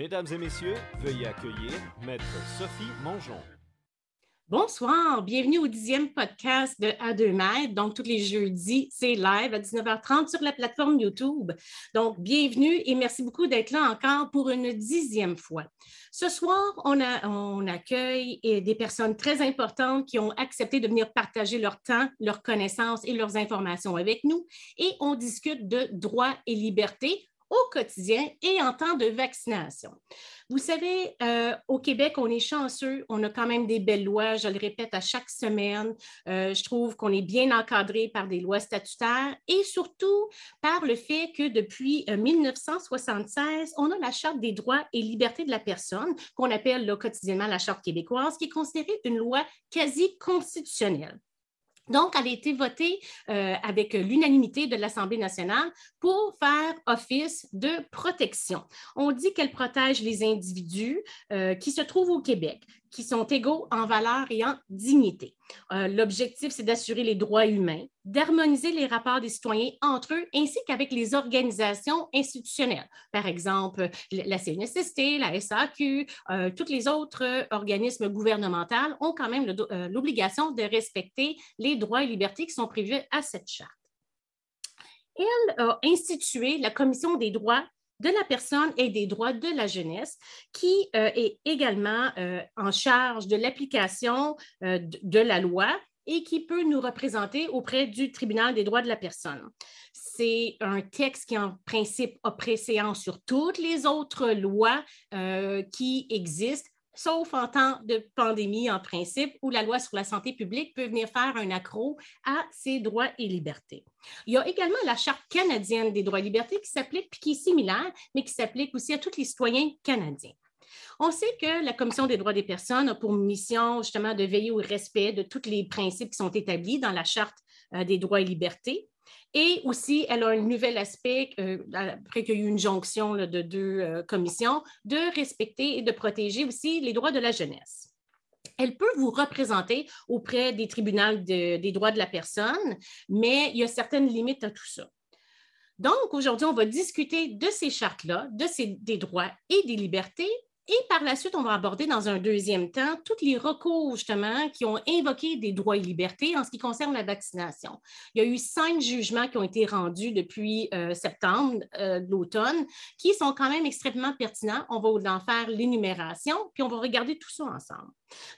Mesdames et messieurs, veuillez accueillir Maître Sophie Mongeon. Bonsoir, bienvenue au dixième podcast de À 2 mètres. Donc, tous les jeudis, c'est live à 19h30 sur la plateforme YouTube. Donc, bienvenue et merci beaucoup d'être là encore pour une dixième fois. Ce soir, on, a, on accueille des personnes très importantes qui ont accepté de venir partager leur temps, leurs connaissances et leurs informations avec nous et on discute de droits et libertés au quotidien et en temps de vaccination. Vous savez, euh, au Québec, on est chanceux, on a quand même des belles lois, je le répète à chaque semaine. Euh, je trouve qu'on est bien encadré par des lois statutaires et surtout par le fait que depuis 1976, euh, on a la Charte des droits et libertés de la personne, qu'on appelle quotidiennement la Charte québécoise, qui est considérée une loi quasi constitutionnelle. Donc, elle a été votée euh, avec l'unanimité de l'Assemblée nationale pour faire office de protection. On dit qu'elle protège les individus euh, qui se trouvent au Québec, qui sont égaux en valeur et en dignité. Euh, l'objectif, c'est d'assurer les droits humains, d'harmoniser les rapports des citoyens entre eux ainsi qu'avec les organisations institutionnelles. Par exemple, la CNSST, la SAQ, euh, tous les autres organismes gouvernementaux ont quand même euh, l'obligation de respecter les droits et libertés qui sont prévus à cette charte. Elle a institué la Commission des droits de la personne et des droits de la jeunesse, qui euh, est également euh, en charge de l'application euh, de la loi et qui peut nous représenter auprès du tribunal des droits de la personne. C'est un texte qui, en principe, a préséance sur toutes les autres lois qui existent sauf en temps de pandémie en principe, où la loi sur la santé publique peut venir faire un accro à ses droits et libertés. Il y a également la Charte canadienne des droits et libertés qui s'applique, puis qui est similaire, mais qui s'applique aussi à tous les citoyens canadiens. On sait que la Commission des droits des personnes a pour mission justement de veiller au respect de tous les principes qui sont établis dans la Charte euh, des droits et libertés. Et aussi, elle a un nouvel aspect, euh, après qu'il y ait eu une jonction de deux euh, commissions, de respecter et de protéger aussi les droits de la jeunesse. Elle peut vous représenter auprès des tribunaux des droits de la personne, mais il y a certaines limites à tout ça. Donc, aujourd'hui, on va discuter de ces chartes-là, de ces, des droits et des libertés, et par la suite, on va aborder dans un deuxième temps tous les recours, justement, qui ont invoqué des droits et libertés en ce qui concerne la vaccination. Il y a eu cinq jugements qui ont été rendus depuis euh, septembre euh, l'automne, qui sont quand même extrêmement pertinents. On va en faire l'énumération, puis on va regarder tout ça ensemble.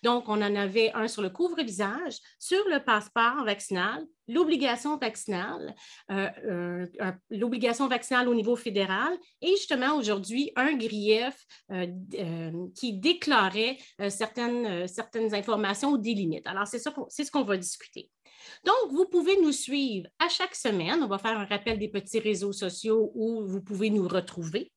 Donc, on en avait un sur le couvre-visage, sur le passeport vaccinal, l'obligation vaccinale, euh, l'obligation vaccinale au niveau fédéral et justement aujourd'hui un grief euh, qui déclarait euh, certaines, euh, certaines informations ou des limites. Alors, c'est ça, c'est ce qu'on va discuter. Donc, vous pouvez nous suivre à chaque semaine. On va faire un rappel des petits réseaux sociaux où vous pouvez nous retrouver.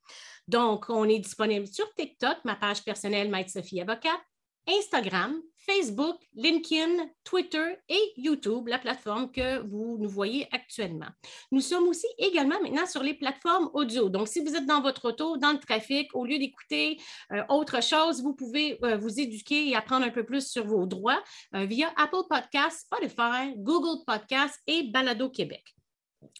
Donc, on est disponible sur TikTok, ma page personnelle Maître Sophie Avocate, Instagram, Facebook, LinkedIn, Twitter et YouTube, la plateforme que vous nous voyez actuellement. Nous sommes aussi également maintenant sur les plateformes audio. Donc, si vous êtes dans votre auto, dans le trafic, au lieu d'écouter euh, autre chose, vous pouvez euh, vous éduquer et apprendre un peu plus sur vos droits euh, via Apple Podcasts, Spotify, Google Podcasts et Balado Québec.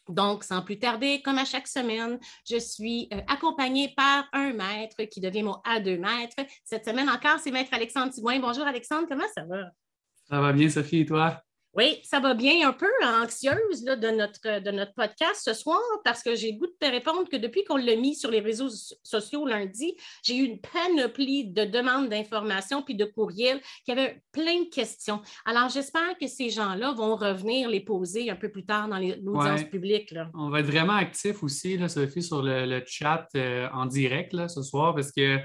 Donc, sans plus tarder, comme à chaque semaine, je suis euh, accompagnée par un maître qui devient mon A2 maître. Cette semaine encore, c'est maître Alexandre Thibouin. Bonjour Alexandre, comment ça va? Ça va bien, Sophie, et toi? Oui, ça va bien, un peu anxieuse de, notre, de notre podcast ce soir parce que j'ai le goût de te répondre que depuis qu'on l'a mis sur les réseaux sociaux lundi, j'ai eu une panoplie de demandes d'informations puis de courriels qui avaient plein de questions. Alors, j'espère que ces gens-là vont revenir les poser un peu plus tard dans l'audience publique. Là. On va être vraiment actifs aussi, là, Sophie, sur le, chat euh, en direct là, ce soir parce que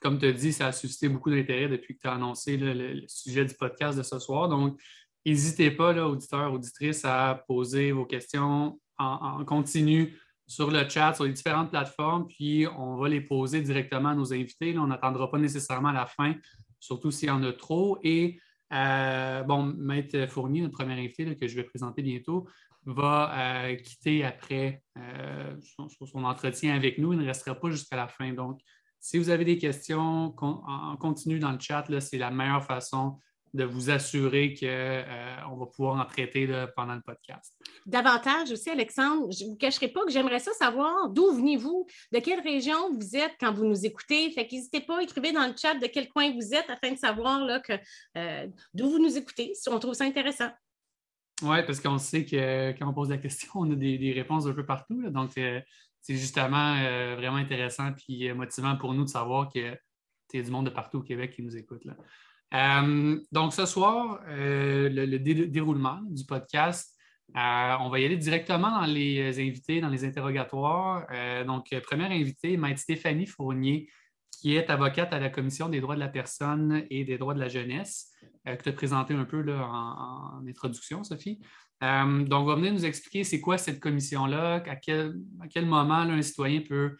comme tu as dit, ça a suscité beaucoup d'intérêt depuis que tu as annoncé le, sujet du podcast de ce soir. Donc, N'hésitez pas, là, auditeurs, auditrices, à poser vos questions en, continu sur le chat, sur les différentes plateformes, puis on va les poser directement à nos invités. on n'attendra pas nécessairement la fin, surtout s'il y en a trop. Et euh, bon, Maître Fournier, notre premier invité que je vais présenter bientôt, va euh, quitter après euh, son, entretien avec nous. Il ne restera pas jusqu'à la fin. Donc, si vous avez des questions en continu dans le chat, c'est la meilleure façon de vous assurer qu'on euh, va pouvoir en traiter pendant le podcast. Davantage aussi, Alexandre, je ne vous cacherai pas que j'aimerais ça savoir d'où venez-vous, de quelle région vous êtes quand vous nous écoutez. Fait n'hésitez pas, écrivez dans le chat de quel coin vous êtes afin de savoir là, que, euh, d'où vous nous écoutez, si on trouve ça intéressant. Oui, parce qu'on sait que quand on pose la question, on a des, réponses un peu partout. donc, euh, c'est justement vraiment intéressant et motivant pour nous de savoir que y a du monde de partout au Québec qui nous écoute. Là. Euh, donc, ce soir, euh, le, déroulement du podcast, euh, on va y aller directement dans les invités, dans les interrogatoires. donc, première invitée, Maître Stéphanie Fournier, qui est avocate à la Commission des droits de la personne et des droits de la jeunesse, que tu as présenté un peu en, introduction, Sophie. donc, on va venir nous expliquer c'est quoi cette commission-là, à quel moment un citoyen peut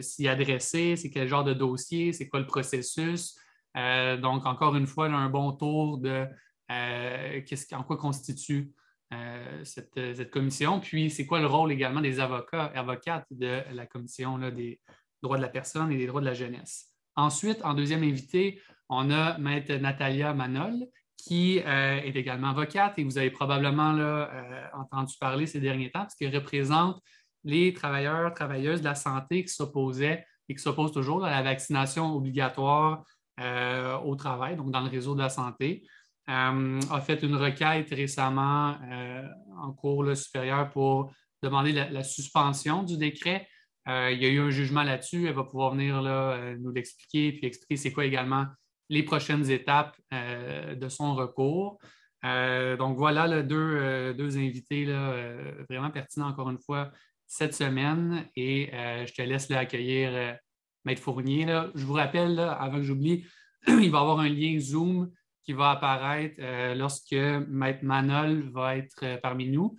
s'y adresser, c'est quel genre de dossier, c'est quoi le processus. Euh, donc, encore une fois, un bon tour de euh, en quoi constitue euh, cette, commission, puis c'est quoi le rôle également des avocats, avocates de la commission des droits de la personne et des droits de la jeunesse? Ensuite, en deuxième invité, on a Maître Natalia Manol, qui est également avocate et vous avez probablement entendu parler ces derniers temps parce qu'elle représente les travailleurs, travailleuses de la santé qui s'opposaient et qui s'opposent toujours à la vaccination obligatoire euh, au travail, donc dans le réseau de la santé, euh, a fait une requête récemment euh, en cours supérieur pour demander la, suspension du décret. il y a eu un jugement là-dessus. Elle va pouvoir venir là, nous l'expliquer puis expliquer c'est quoi également les prochaines étapes de son recours. donc voilà deux, deux, invités là, vraiment pertinents encore une fois cette semaine et je te laisse accueillir Maître Fournier. Je vous rappelle, avant que j'oublie, il va y avoir un lien Zoom qui va apparaître euh, lorsque Maître Manol va être euh, parmi nous.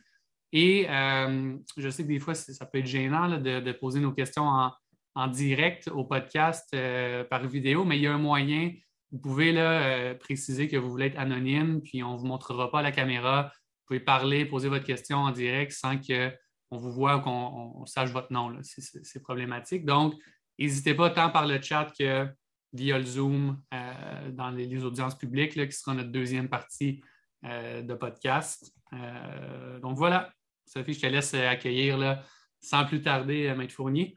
Et euh, je sais que des fois, ça peut être gênant de, poser nos questions en, direct au podcast par vidéo, mais il y a un moyen. Vous pouvez là, préciser que vous voulez être anonyme, puis on ne vous montrera pas la caméra. Vous pouvez parler, poser votre question en direct sans qu'on vous voit ou qu'on sache votre nom. C'est problématique. Donc, N'hésitez pas tant par le chat que via le Zoom euh, dans les, audiences publiques, qui sera notre deuxième partie euh, de podcast. Euh, donc voilà, Sophie, je te laisse accueillir sans plus tarder Maître Fournier.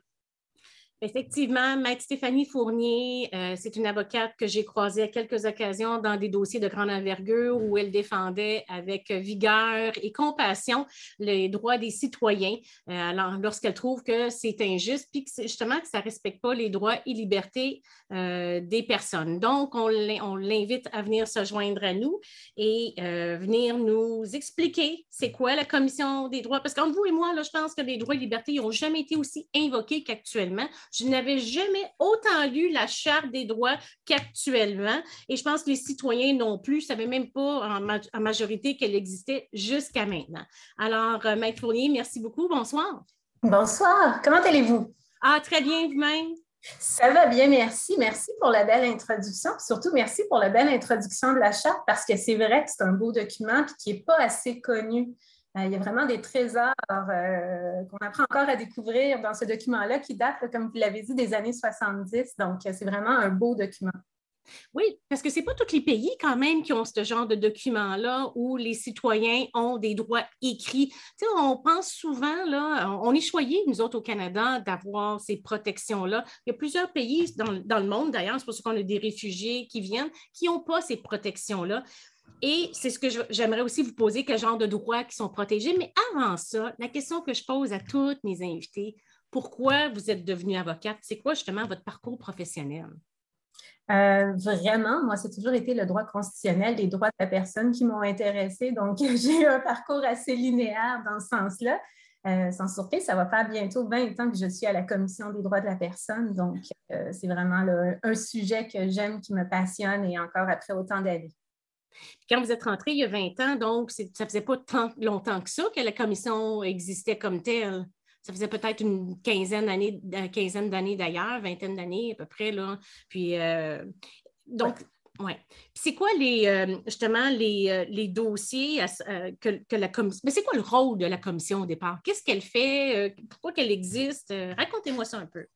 Effectivement, Maître Stéphanie Fournier, euh, c'est une avocate que j'ai croisée à quelques occasions dans des dossiers de grande envergure où elle défendait avec vigueur et compassion les droits des citoyens euh, lorsqu'elle trouve que c'est injuste, puis que justement que ça ne respecte pas les droits et libertés euh, des personnes. Donc, on l'invite à venir se joindre à nous et venir nous expliquer c'est quoi la Commission des droits, parce qu'entre vous et moi, là, je pense que les droits et libertés n'ont jamais été aussi invoqués qu'actuellement. Je n'avais jamais autant lu la Charte des droits qu'actuellement. Et je pense que les citoyens non plus ne savaient même pas en, majorité qu'elle existait jusqu'à maintenant. Alors, euh, Maître Fournier, merci beaucoup. Bonsoir. Bonsoir. Comment allez-vous? Ah, très bien, vous-même? Ça va bien, merci. Merci pour la belle introduction. Surtout, merci pour la belle introduction de la charte parce que c'est vrai que c'est un beau document qui n'est pas assez connu. Euh, il y a vraiment des trésors euh, qu'on apprend encore à découvrir dans ce document-là qui date, comme vous l'avez dit, des années 70. Donc, euh, c'est vraiment un beau document. Oui, parce que ce n'est pas tous les pays quand même qui ont ce genre de document-là où les citoyens ont des droits écrits. Tu on pense souvent, là, on est choyés, nous autres au Canada, d'avoir ces protections-là. Il y a plusieurs pays dans, dans le monde, d'ailleurs, c'est pour ça qu'on a des réfugiés qui viennent, qui n'ont pas ces protections-là. Et c'est ce que j'aimerais aussi vous poser, quel genre de droits qui sont protégés. Mais avant ça, la question que je pose à toutes mes invités, pourquoi vous êtes devenue avocate? C'est quoi justement votre parcours professionnel? Euh, vraiment, moi, c'est toujours été le droit constitutionnel, les droits de la personne qui m'ont intéressée. Donc, j'ai eu un parcours assez linéaire dans ce sens-là. Euh, sans surprise, ça va faire bientôt 20 ans que je suis à la Commission des droits de la personne. Donc, euh, c'est vraiment un sujet que j'aime, qui me passionne et encore après autant d'années. Quand vous êtes rentré il y a 20 ans, donc ça ne faisait pas tant longtemps que ça que la commission existait comme telle. Ça faisait peut-être une quinzaine d'années, quinzaine d'années d'ailleurs, vingtaine d'années à peu près. Là. Puis, euh, donc, ouais. C'est quoi les, euh, justement les, euh, les dossiers que, que, la commission. Mais c'est quoi le rôle de la commission au départ? Qu'est-ce qu'elle fait? pourquoi qu'elle existe? Racontez-moi ça un peu.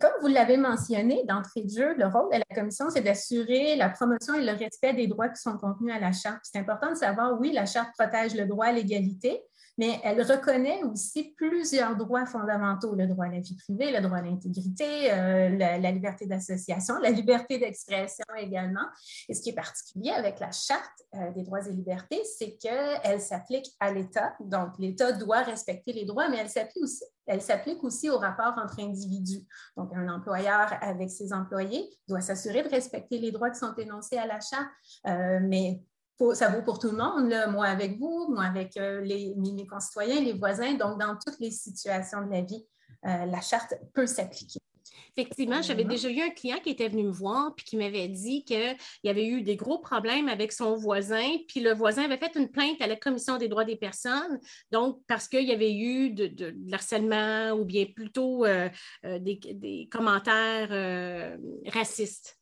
Comme vous l'avez mentionné d'entrée de jeu, le rôle de la commission, c'est d'assurer la promotion et le respect des droits qui sont contenus à la charte. C'est important de savoir, oui, la charte protège le droit à l'égalité, mais elle reconnaît aussi plusieurs droits fondamentaux, le droit à la vie privée, le droit à l'intégrité, euh, la, liberté d'association, la liberté d'expression également. Et ce qui est particulier avec la Charte euh, des droits et libertés, c'est qu'elle s'applique à l'État. Donc, l'État doit respecter les droits, mais elle s'applique aussi, elle s'applique aussi au rapport entre individus. Donc, un employeur avec ses employés doit s'assurer de respecter les droits qui sont énoncés à la Charte, euh, mais ça vaut pour tout le monde, moi avec vous, moi avec euh, les, mes concitoyens, les voisins. Donc, dans toutes les situations de la vie, euh, la charte peut s'appliquer. Effectivement, j'avais déjà eu un client qui était venu me voir puis qui m'avait dit qu'il y avait eu des gros problèmes avec son voisin, puis le voisin avait fait une plainte à la Commission des droits des personnes, donc parce qu'il y avait eu de, harcèlement ou bien plutôt euh, des, commentaires racistes.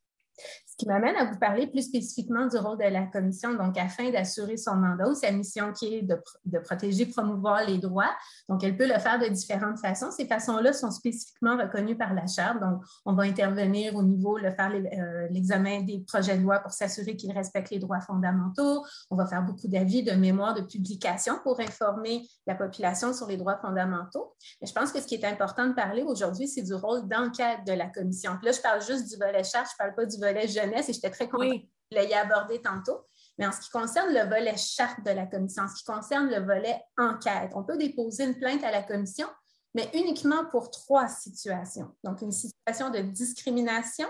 Ce qui m'amène à vous parler plus spécifiquement du rôle de la commission, donc afin d'assurer son mandat ou sa mission qui est de, de, protéger, promouvoir les droits. Donc, elle peut le faire de différentes façons. Ces façons-là sont spécifiquement reconnues par la Charte. Donc, on va intervenir au niveau, de faire euh, l'examen des projets de loi pour s'assurer qu'ils respectent les droits fondamentaux. On va faire beaucoup d'avis, de mémoires, de publications pour informer la population sur les droits fondamentaux. Mais je pense que ce qui est important de parler aujourd'hui, c'est du rôle d'enquête de la commission. là, je parle juste du volet Charte, je ne parle pas du volet jeune et j'étais très contente de l'ayez abordé tantôt. Mais en ce qui concerne le volet charte de la commission, en ce qui concerne le volet enquête, on peut déposer une plainte à la commission, mais uniquement pour trois situations. Donc, une situation de discrimination,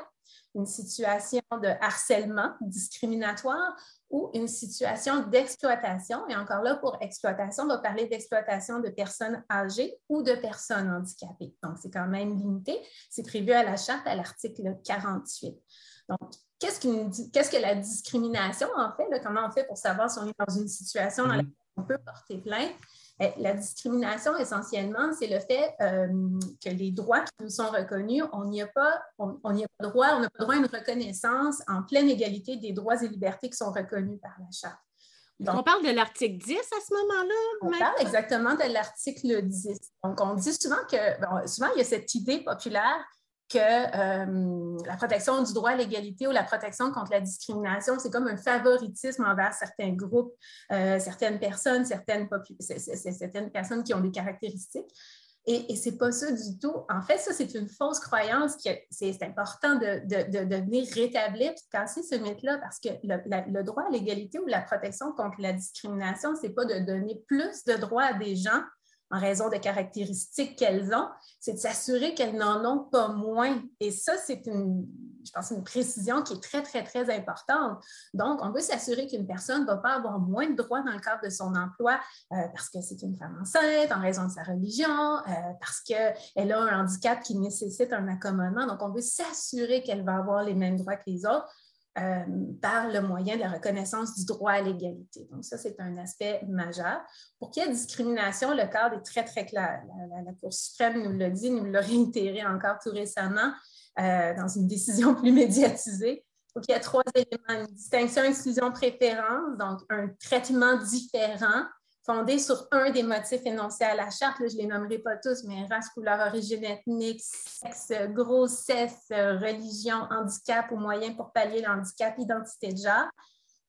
une situation de harcèlement discriminatoire ou une situation d'exploitation. Et encore là, pour exploitation, on va parler d'exploitation de personnes âgées ou de personnes handicapées. Donc, c'est quand même limité. C'est prévu à la charte à l'article 48. Donc, qu'est-ce, que la discrimination, en fait? comment on fait pour savoir si on est dans une situation dans laquelle on peut porter plainte? Eh, la discrimination, essentiellement, c'est le fait euh, que les droits qui nous sont reconnus, on n'y a pas, on, pas droit, on n'a pas droit à une reconnaissance en pleine égalité des droits et libertés qui sont reconnus par la Charte. Donc, on parle de l'article 10 à ce moment-là? On parle exactement de l'article 10. Donc, on dit souvent que, souvent, il y a cette idée populaire que euh, la protection du droit à l'égalité ou la protection contre la discrimination, c'est comme un favoritisme envers certains groupes, euh, certaines personnes, certaines, certaines personnes qui ont des caractéristiques. Et, et ce n'est pas ça du tout. En fait, ça, c'est une fausse croyance que c'est important de, de, de, venir rétablir et casser ce mythe-là parce que le, le droit à l'égalité ou la protection contre la discrimination, ce n'est pas de donner plus de droits à des gens en raison des caractéristiques qu'elles ont, c'est de s'assurer qu'elles n'en ont pas moins. Et ça, c'est une, je pense, une précision qui est très, très, très importante. Donc, on veut s'assurer qu'une personne ne va pas avoir moins de droits dans le cadre de son emploi euh, parce que c'est une femme enceinte, en raison de sa religion, euh, parce qu'elle a un handicap qui nécessite un accommodement. Donc, on veut s'assurer qu'elle va avoir les mêmes droits que les autres. Euh, par le moyen de la reconnaissance du droit à l'égalité. Donc, ça, c'est un aspect majeur. Pour qu'il y ait discrimination, le cadre est très, très clair. La, Cour suprême nous l'a dit, nous l'a réitéré encore tout récemment euh, dans une décision plus médiatisée. Il faut qu'il y ait trois éléments, une distinction, exclusion, préférence, donc un traitement différent fondé sur un des motifs énoncés à la charte. je ne les nommerai pas tous, mais race, couleur, origine ethnique, sexe, grossesse, religion, handicap ou moyen pour pallier le handicap, identité de genre,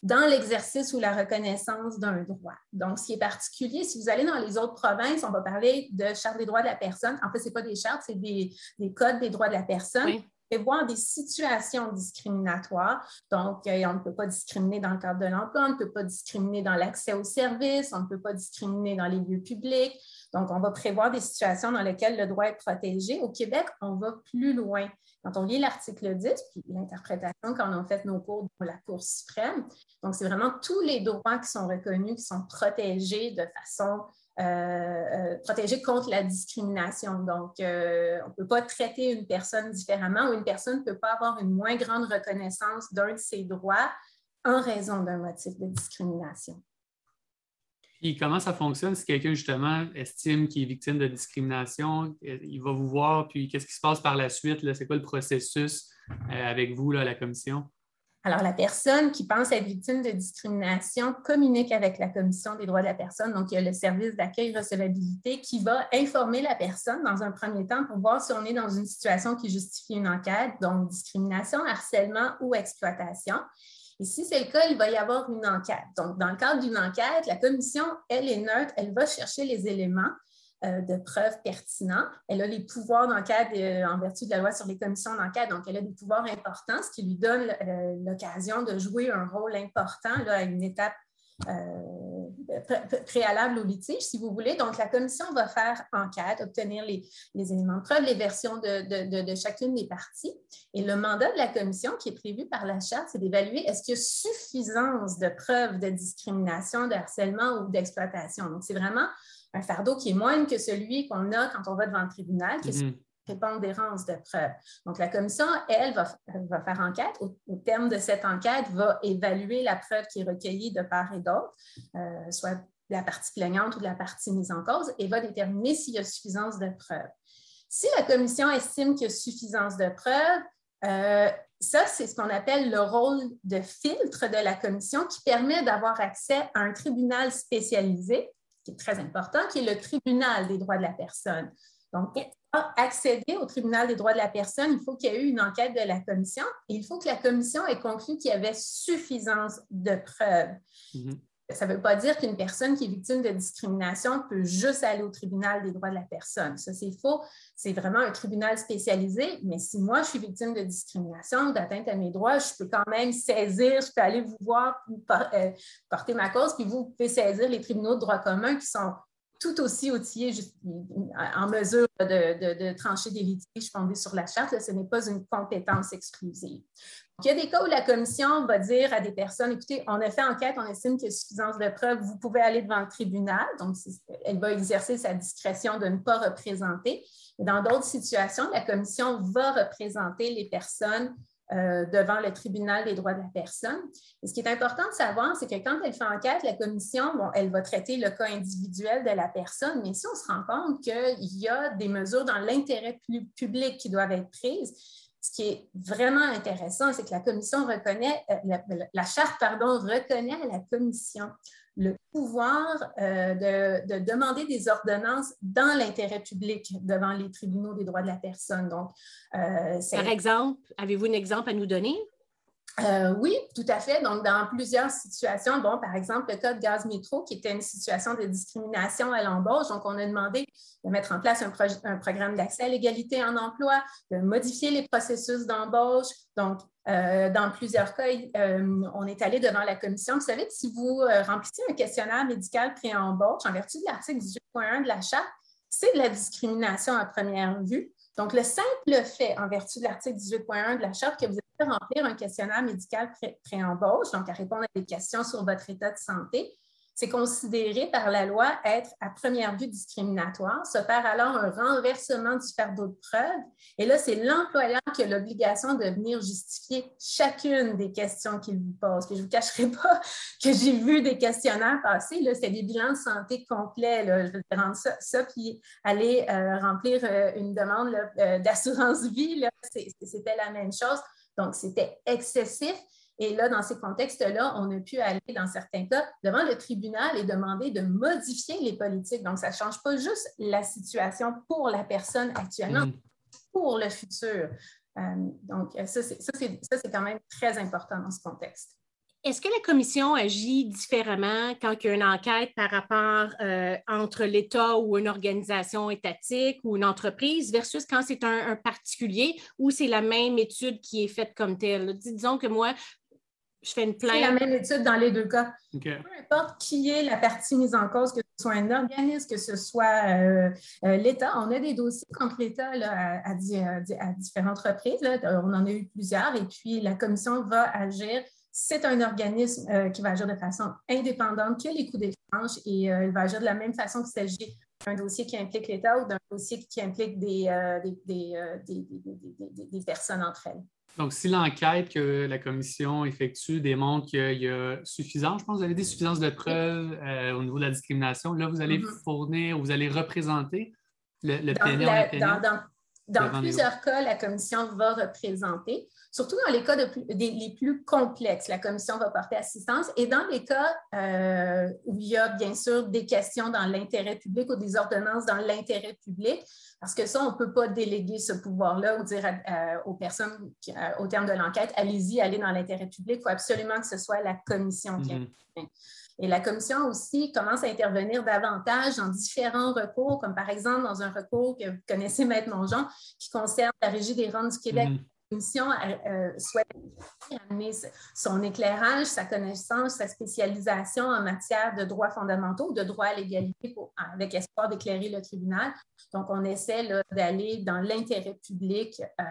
dans l'exercice ou la reconnaissance d'un droit. Donc, ce qui est particulier, si vous allez dans les autres provinces, on va parler de charte des droits de la personne. En fait, ce n'est pas des chartes, c'est des, codes des droits de la personne prévoir des situations discriminatoires. Donc, euh, on ne peut pas discriminer dans le cadre de l'emploi, on ne peut pas discriminer dans l'accès aux services, on ne peut pas discriminer dans les lieux publics. Donc, on va prévoir des situations dans lesquelles le droit est protégé. Au Québec, on va plus loin. Quand on lit l'article 10, puis l'interprétation quand on a fait nos cours dans la Cour suprême, donc c'est vraiment tous les droits qui sont reconnus, qui sont protégés de façon euh, euh, protéger contre la discrimination. Donc, euh, on ne peut pas traiter une personne différemment ou une personne ne peut pas avoir une moins grande reconnaissance d'un de ses droits en raison d'un motif de discrimination. Puis comment ça fonctionne si quelqu'un justement estime qu'il est victime de discrimination, il va vous voir, puis qu'est-ce qui se passe par la suite? C'est quoi le processus avec vous, la commission? Alors, la personne qui pense être victime de discrimination communique avec la Commission des droits de la personne. Donc, il y a le service d'accueil recevabilité qui va informer la personne dans un premier temps pour voir si on est dans une situation qui justifie une enquête, donc discrimination, harcèlement ou exploitation. Et si c'est le cas, il va y avoir une enquête. Donc, dans le cadre d'une enquête, la commission, elle est neutre, elle va chercher les éléments euh, de preuves pertinents. Elle a les pouvoirs d'enquête euh, en vertu de la loi sur les commissions d'enquête, donc elle a des pouvoirs importants, ce qui lui donne euh, l'occasion de jouer un rôle important à une étape préalable au litige, si vous voulez. Donc, la commission va faire enquête, obtenir les, éléments de preuve, les versions de, de, chacune des parties. Et le mandat de la commission qui est prévu par la charte, c'est d'évaluer est-ce qu'il y a suffisance de preuves de discrimination, de harcèlement ou d'exploitation. Donc, c'est vraiment un fardeau qui est moindre que celui qu'on a quand on va devant le tribunal, qui est une mhm. prépondérance de preuves. Donc, la commission, elle, va, va faire enquête. Au, terme de cette enquête, va évaluer la preuve qui est recueillie de part et d'autre, euh, soit de la partie plaignante ou de la partie mise en cause, et va déterminer s'il y a suffisance de preuves. Si la commission estime qu'il y a suffisance de preuves, euh, ça, c'est ce qu'on appelle le rôle de filtre de la commission qui permet d'avoir accès à un tribunal spécialisé qui est très important, qui est le tribunal des droits de la personne. Donc, pour accéder au tribunal des droits de la personne, il faut qu'il y ait eu une enquête de la commission et il faut que la commission ait conclu qu'il y avait suffisance de preuves. Mm-hmm ça ne veut pas dire qu'une personne qui est victime de discrimination peut juste aller au tribunal des droits de la personne. Ça, c'est faux. C'est vraiment un tribunal spécialisé. Mais si moi, je suis victime de discrimination ou d'atteinte à mes droits, je peux quand même saisir, je peux aller vous voir, euh, porter ma cause, puis vous pouvez saisir les tribunaux de droit commun qui sont tout aussi outillés en mesure de, trancher des litiges fondés sur la charte. ce n'est pas une compétence exclusive. Il y a des cas où la commission va dire à des personnes, écoutez, on a fait enquête, on estime qu'il y a suffisance de preuves, vous pouvez aller devant le tribunal. Donc, elle va exercer sa discrétion de ne pas représenter. dans d'autres situations, la commission va représenter les personnes euh, devant le tribunal des droits de la personne. Ce qui est important de savoir, c'est que quand elle fait enquête, la commission, bon, elle va traiter le cas individuel de la personne, mais si on se rend compte qu'il y a des mesures dans l'intérêt public qui doivent être prises, ce qui est vraiment intéressant, c'est que la commission reconnaît, euh, la, charte, reconnaît à la commission le pouvoir euh, de, demander des ordonnances dans l'intérêt public devant les tribunaux des droits de la personne. Donc, euh, Par exemple, avez-vous un exemple à nous donner? Euh, oui, tout à fait. Donc, dans plusieurs situations, bon, par exemple, le cas de Gaz Métro, qui était une situation de discrimination à l'embauche. Donc, on a demandé de mettre en place un, programme d'accès à l'égalité en emploi, de modifier les processus d'embauche. Donc, euh, dans plusieurs cas, euh, on est allé devant la commission. Vous savez que si vous remplissez un questionnaire médical pré-embauche en vertu de l'article 18.1 de la Charte, c'est de la discrimination à première vue. Donc, le simple fait, en vertu de l'article 18.1 de la Charte, que vous remplir un questionnaire médical pré-embauche, donc à répondre à des questions sur votre état de santé, c'est considéré par la loi être à première vue discriminatoire, se faire alors un renversement du fardeau de preuve. Et là, c'est l'employeur qui a l'obligation de venir justifier chacune des questions qu'il vous pose. je ne vous cacherai pas que j'ai vu des questionnaires passer, c'est des bilans de santé complets. Là. Je vais rendre ça, ça puis aller euh, remplir euh, une demande euh, d'assurance vie, c'était la même chose. Donc, c'était excessif. Et là, dans ces contextes-là, on a pu aller, dans certains cas, devant le tribunal et demander de modifier les politiques. Donc, ça ne change pas juste la situation pour la personne actuellement, mm. pour le futur. Euh, donc, ça, c'est quand même très important dans ce contexte. Est-ce que la commission agit différemment quand il y a une enquête par rapport euh, entre l'État ou une organisation étatique ou une entreprise versus quand c'est un, particulier ou c'est la même étude qui est faite comme telle? Disons que moi, je fais une plainte. C'est la même étude dans les deux cas. Peu importe qui est la partie mise en cause, que ce soit un organisme, que ce soit euh, euh, l'État. On a des dossiers contre l'État à, à, différentes reprises. On en a eu plusieurs. Et puis, la commission va agir. C'est un organisme euh, qui va agir de façon indépendante que les coups d'échange et il va agir de la même façon qu'il s'agit d'un dossier qui implique l'État ou d'un dossier qui implique des, des personnes entre elles? Donc, si l'enquête que la commission effectue démontre qu'il y a suffisance, je pense que vous avez dit suffisance de preuves euh, au niveau de la discrimination, là, vous allez mm-hmm. fournir, vous allez représenter le, le dans plusieurs cas, la commission va représenter, surtout dans les cas les plus complexes, la commission va porter assistance. Et dans les cas euh, où il y a bien sûr des questions dans l'intérêt public ou des ordonnances dans l'intérêt public, parce que ça, on ne peut pas déléguer ce pouvoir-là ou dire aux personnes au terme de l'enquête, allez-y, allez dans l'intérêt public. Il faut absolument que ce soit la commission qui mm-hmm. Et la commission aussi commence à intervenir davantage dans différents recours, comme par exemple dans un recours que vous connaissez, Maître Mongeon, qui concerne la Régie des rentes du Québec. Mm-hmm. La commission euh, souhaite amener son éclairage, sa connaissance, sa spécialisation en matière de droits fondamentaux, de droit à l'égalité avec espoir d'éclairer le tribunal. Donc, on essaie d'aller dans l'intérêt public, euh,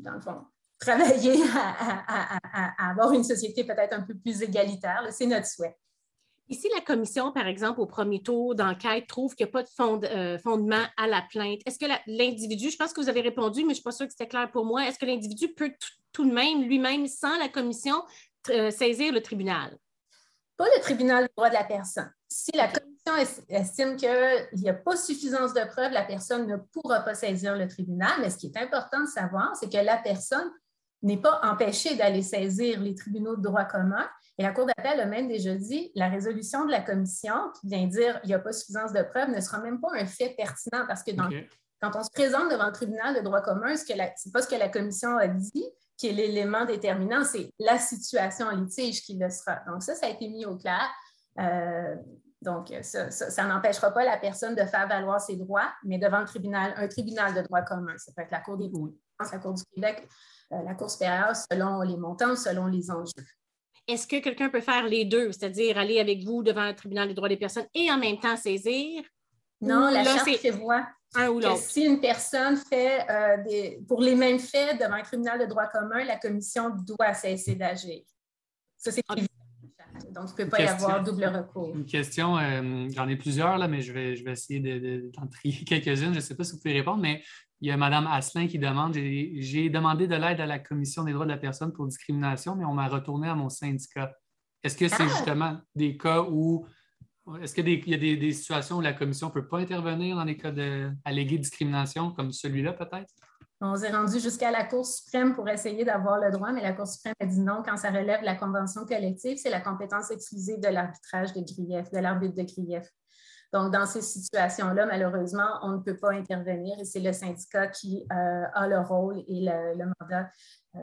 dans le fond, travailler à, avoir une société peut-être un peu plus égalitaire. C'est notre souhait. Ici, la commission, par exemple, au premier tour d'enquête, trouve qu'il n'y a pas de euh, fondement à la plainte. Est-ce que l'individu, je pense que vous avez répondu, mais je ne suis pas sûre que c'était clair pour moi, est-ce que l'individu peut tout de même, lui-même, sans la commission, euh, saisir le tribunal? Pas le tribunal du droit de la personne. Si la commission estime qu'il n'y a pas suffisance de preuves, la personne ne pourra pas saisir le tribunal, mais ce qui est important de savoir, c'est que la personne n'est pas empêchée d'aller saisir les tribunaux de droit commun et la Cour d'appel a même déjà dit la résolution de la commission qui vient dire qu'il n'y a pas suffisance de preuves ne sera même pas un fait pertinent parce que quand on se présente devant le tribunal de droit commun, ce n'est pas ce que la commission a dit qui est l'élément déterminant, c'est la situation en litige qui le sera. Donc, ça, ça a été mis au clair. Euh, donc, ça, n'empêchera pas la personne de faire valoir ses droits, mais devant le tribunal, un tribunal de droit commun, ça peut être la Cour des la Cour du Québec, euh, la Cour supérieure, selon les montants, selon les enjeux. Est-ce que quelqu'un peut faire les deux, c'est-à-dire aller avec vous devant le tribunal des droits des personnes et en même temps saisir? Non, la charte prévoit un ou l'autre? Si une personne fait euh, des, pour les mêmes faits devant un tribunal de droit commun, la commission doit cesser d'agir. Ça, c'est évident. Donc, il ne peut pas y avoir double recours. Une question, euh, j'en ai plusieurs, là, mais je vais, je vais essayer d'en trier quelques-unes. Je ne sais pas si vous pouvez répondre, mais il y a Mme Asselin qui demande J'ai demandé de l'aide à la Commission des droits de la personne pour discrimination, mais on m'a retourné à mon syndicat. Est-ce que c'est ah! justement des cas où. Est-ce qu'il y a des, situations où la Commission ne peut pas intervenir dans les cas d'alléguée discrimination, comme celui-là peut-être? On s'est rendu jusqu'à la Cour suprême pour essayer d'avoir le droit, mais la Cour suprême a dit non quand ça relève la convention collective, c'est la compétence exclusive de l'arbitrage de grief, de l'arbitre de grief. Donc, dans ces situations-là, malheureusement, on ne peut pas intervenir et c'est le syndicat qui euh, a le rôle et le, mandat euh,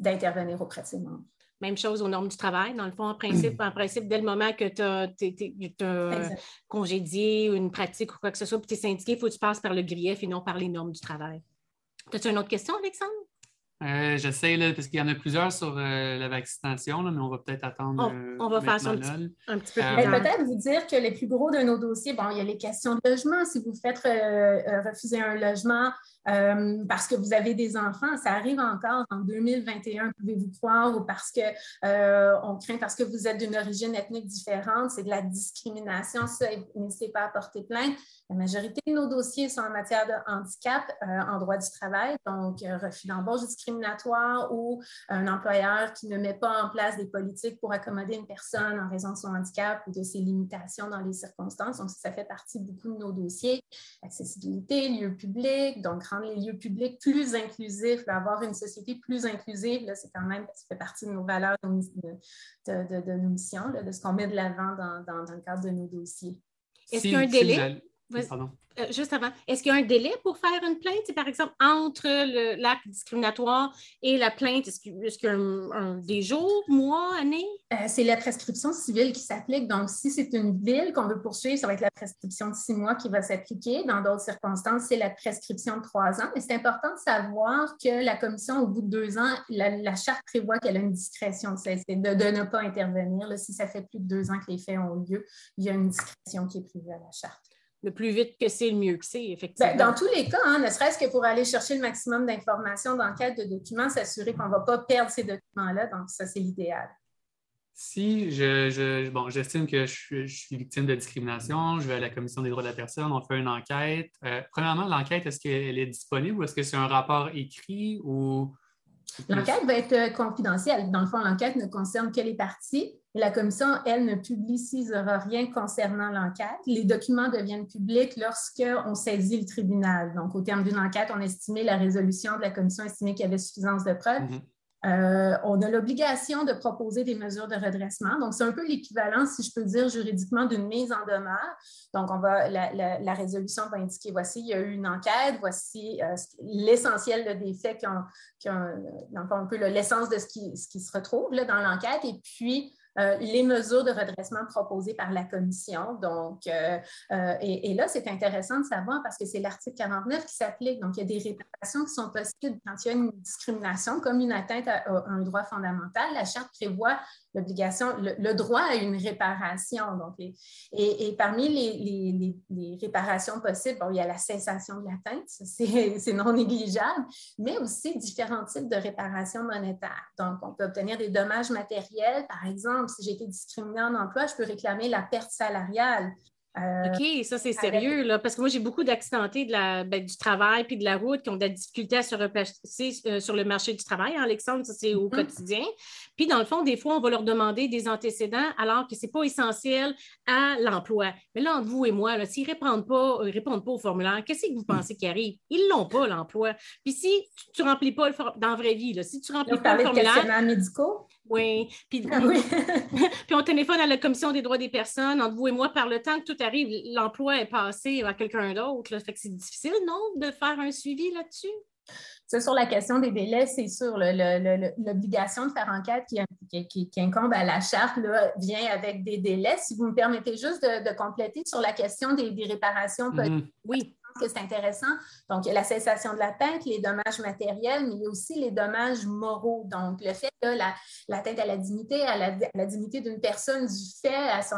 d'intervenir auprès de ses membres. Même chose aux normes du travail. Dans le fond, en principe, en principe dès le moment que tu as, congédié une pratique ou quoi que ce soit, puis tu es syndiqué, il faut que tu passes par le grief et non par les normes du travail. As-tu une autre question, Alexandre? Euh, j'essaie, parce qu'il y en a plusieurs sur euh, la vaccination, mais on va peut-être attendre. On, va faire ça un petit, peu euh, plus Peut-être vous dire que les plus gros de nos dossiers, bon, il y a les questions de logement. Si vous faites refuser un logement parce que vous avez des enfants, ça arrive encore en 2021, pouvez-vous croire, ou parce qu'on craint parce que vous êtes d'une origine ethnique différente, c'est de la discrimination. Ça, n'hésitez pas à porter plainte. La majorité de nos dossiers sont en matière de handicap en droit du travail, donc refus d'embauche, discriminatoire ou un employeur qui ne met pas en place des politiques pour accommoder une personne en raison de son handicap ou de ses limitations dans les circonstances. Donc, ça fait partie beaucoup de nos dossiers. Accessibilité, lieux publics, donc rendre les lieux publics plus inclusifs, avoir une société plus inclusive, c'est quand même, ça fait partie de nos valeurs, de, de, nos missions, de ce qu'on met de l'avant dans, dans, le cadre de nos dossiers. Est-ce qu'il y a un délai? Euh, juste avant, est-ce qu'il y a un délai pour faire une plainte? Par exemple, entre l'acte discriminatoire et la plainte, est-ce qu'il y a des jours, mois, années? Euh, c'est la prescription civile qui s'applique. Donc, si c'est une ville qu'on veut poursuivre, ça va être la prescription de six mois qui va s'appliquer. Dans d'autres circonstances, c'est la prescription de trois ans. Mais c'est important de savoir que la commission, au bout de deux ans, la, charte prévoit qu'elle a une discrétion de, de, ne pas intervenir. si ça fait plus de deux ans que les faits ont lieu, il y a une discrétion qui est prévue à la charte le plus vite que c'est, le mieux que c'est, effectivement. Ben, dans tous les cas, hein, ne serait-ce que pour aller chercher le maximum d'informations, d'enquête, de documents, s'assurer qu'on ne va pas perdre ces documents-là. Donc, ça, c'est l'idéal. Si je, bon, j'estime que je suis, victime de discrimination, je vais à la Commission des droits de la personne, on fait une enquête. Euh, premièrement, l'enquête, est-ce qu'elle est disponible ou est-ce que c'est un rapport écrit ou L'enquête va être confidentielle. Dans le fond, l'enquête ne concerne que les parties. Et la commission, elle, ne publicisera rien concernant l'enquête. Les documents deviennent publics lorsqu'on saisit le tribunal. Donc, au terme d'une enquête, on estimait la résolution de la commission estimait qu'il y avait suffisance de preuves. Mhm. Euh, on a l'obligation de proposer des mesures de redressement. Donc, c'est un peu l'équivalent, si je peux dire juridiquement, d'une mise en demeure. Donc, on va, la, résolution va indiquer voici, il y a eu une enquête, voici euh, l'essentiel des faits qui ont, qui ont, un peu l'essence de ce qui, ce qui, se retrouve là, dans l'enquête. Et puis, euh, les mesures de redressement proposées par la commission. Donc, euh, euh, et, là, c'est intéressant de savoir parce que c'est l'article 49 qui s'applique. Donc, il y a des réparations qui sont possibles quand il y a une discrimination, comme une atteinte à un droit fondamental. La Charte prévoit l'obligation, le, droit à une réparation. Donc, et, parmi les, réparations possibles, il y a la cessation de l'atteinte, c'est non négligeable, mais aussi différents types de réparations monétaires. Donc, on peut obtenir des dommages matériels. Par exemple, si j'ai été discriminée en emploi, je peux réclamer la perte salariale. Euh, OK, ça c'est sérieux, là, parce que moi j'ai beaucoup d'accidentés ben, du travail puis de la route qui ont de la difficulté à se replacer euh, sur le marché du travail, hein, Alexandre, ça c'est au mm-hmm. quotidien. Puis dans le fond, des fois, on va leur demander des antécédents alors que ce n'est pas essentiel à l'emploi. Mais là, entre vous et moi, s'ils ne répondent pas, euh, répondent pas au formulaire, qu'est-ce que vous pensez qui arrive? Ils ne l'ont pas, l'emploi. Puis si tu ne remplis pas le dans la vraie vie, là, si tu ne remplis pas le formulaire. médicaux? Oui. Puis, ah puis on téléphone à la Commission des droits des personnes, entre vous et moi, par le temps que tout arrive, l'emploi est passé à quelqu'un d'autre. Fait que c'est difficile, non, de faire un suivi là-dessus? C'est sur la question des délais, c'est sûr. L'obligation de faire enquête qui, qui, incombe à la charte vient avec des délais. Si vous me permettez juste de, compléter sur la question des, réparations, mm-hmm. oui que c'est intéressant. Donc, il y a la cessation de l'atteinte, les dommages matériels, mais il y a aussi les dommages moraux. Donc, le fait que l'atteinte à la dignité, à la, dignité d'une personne du fait à son,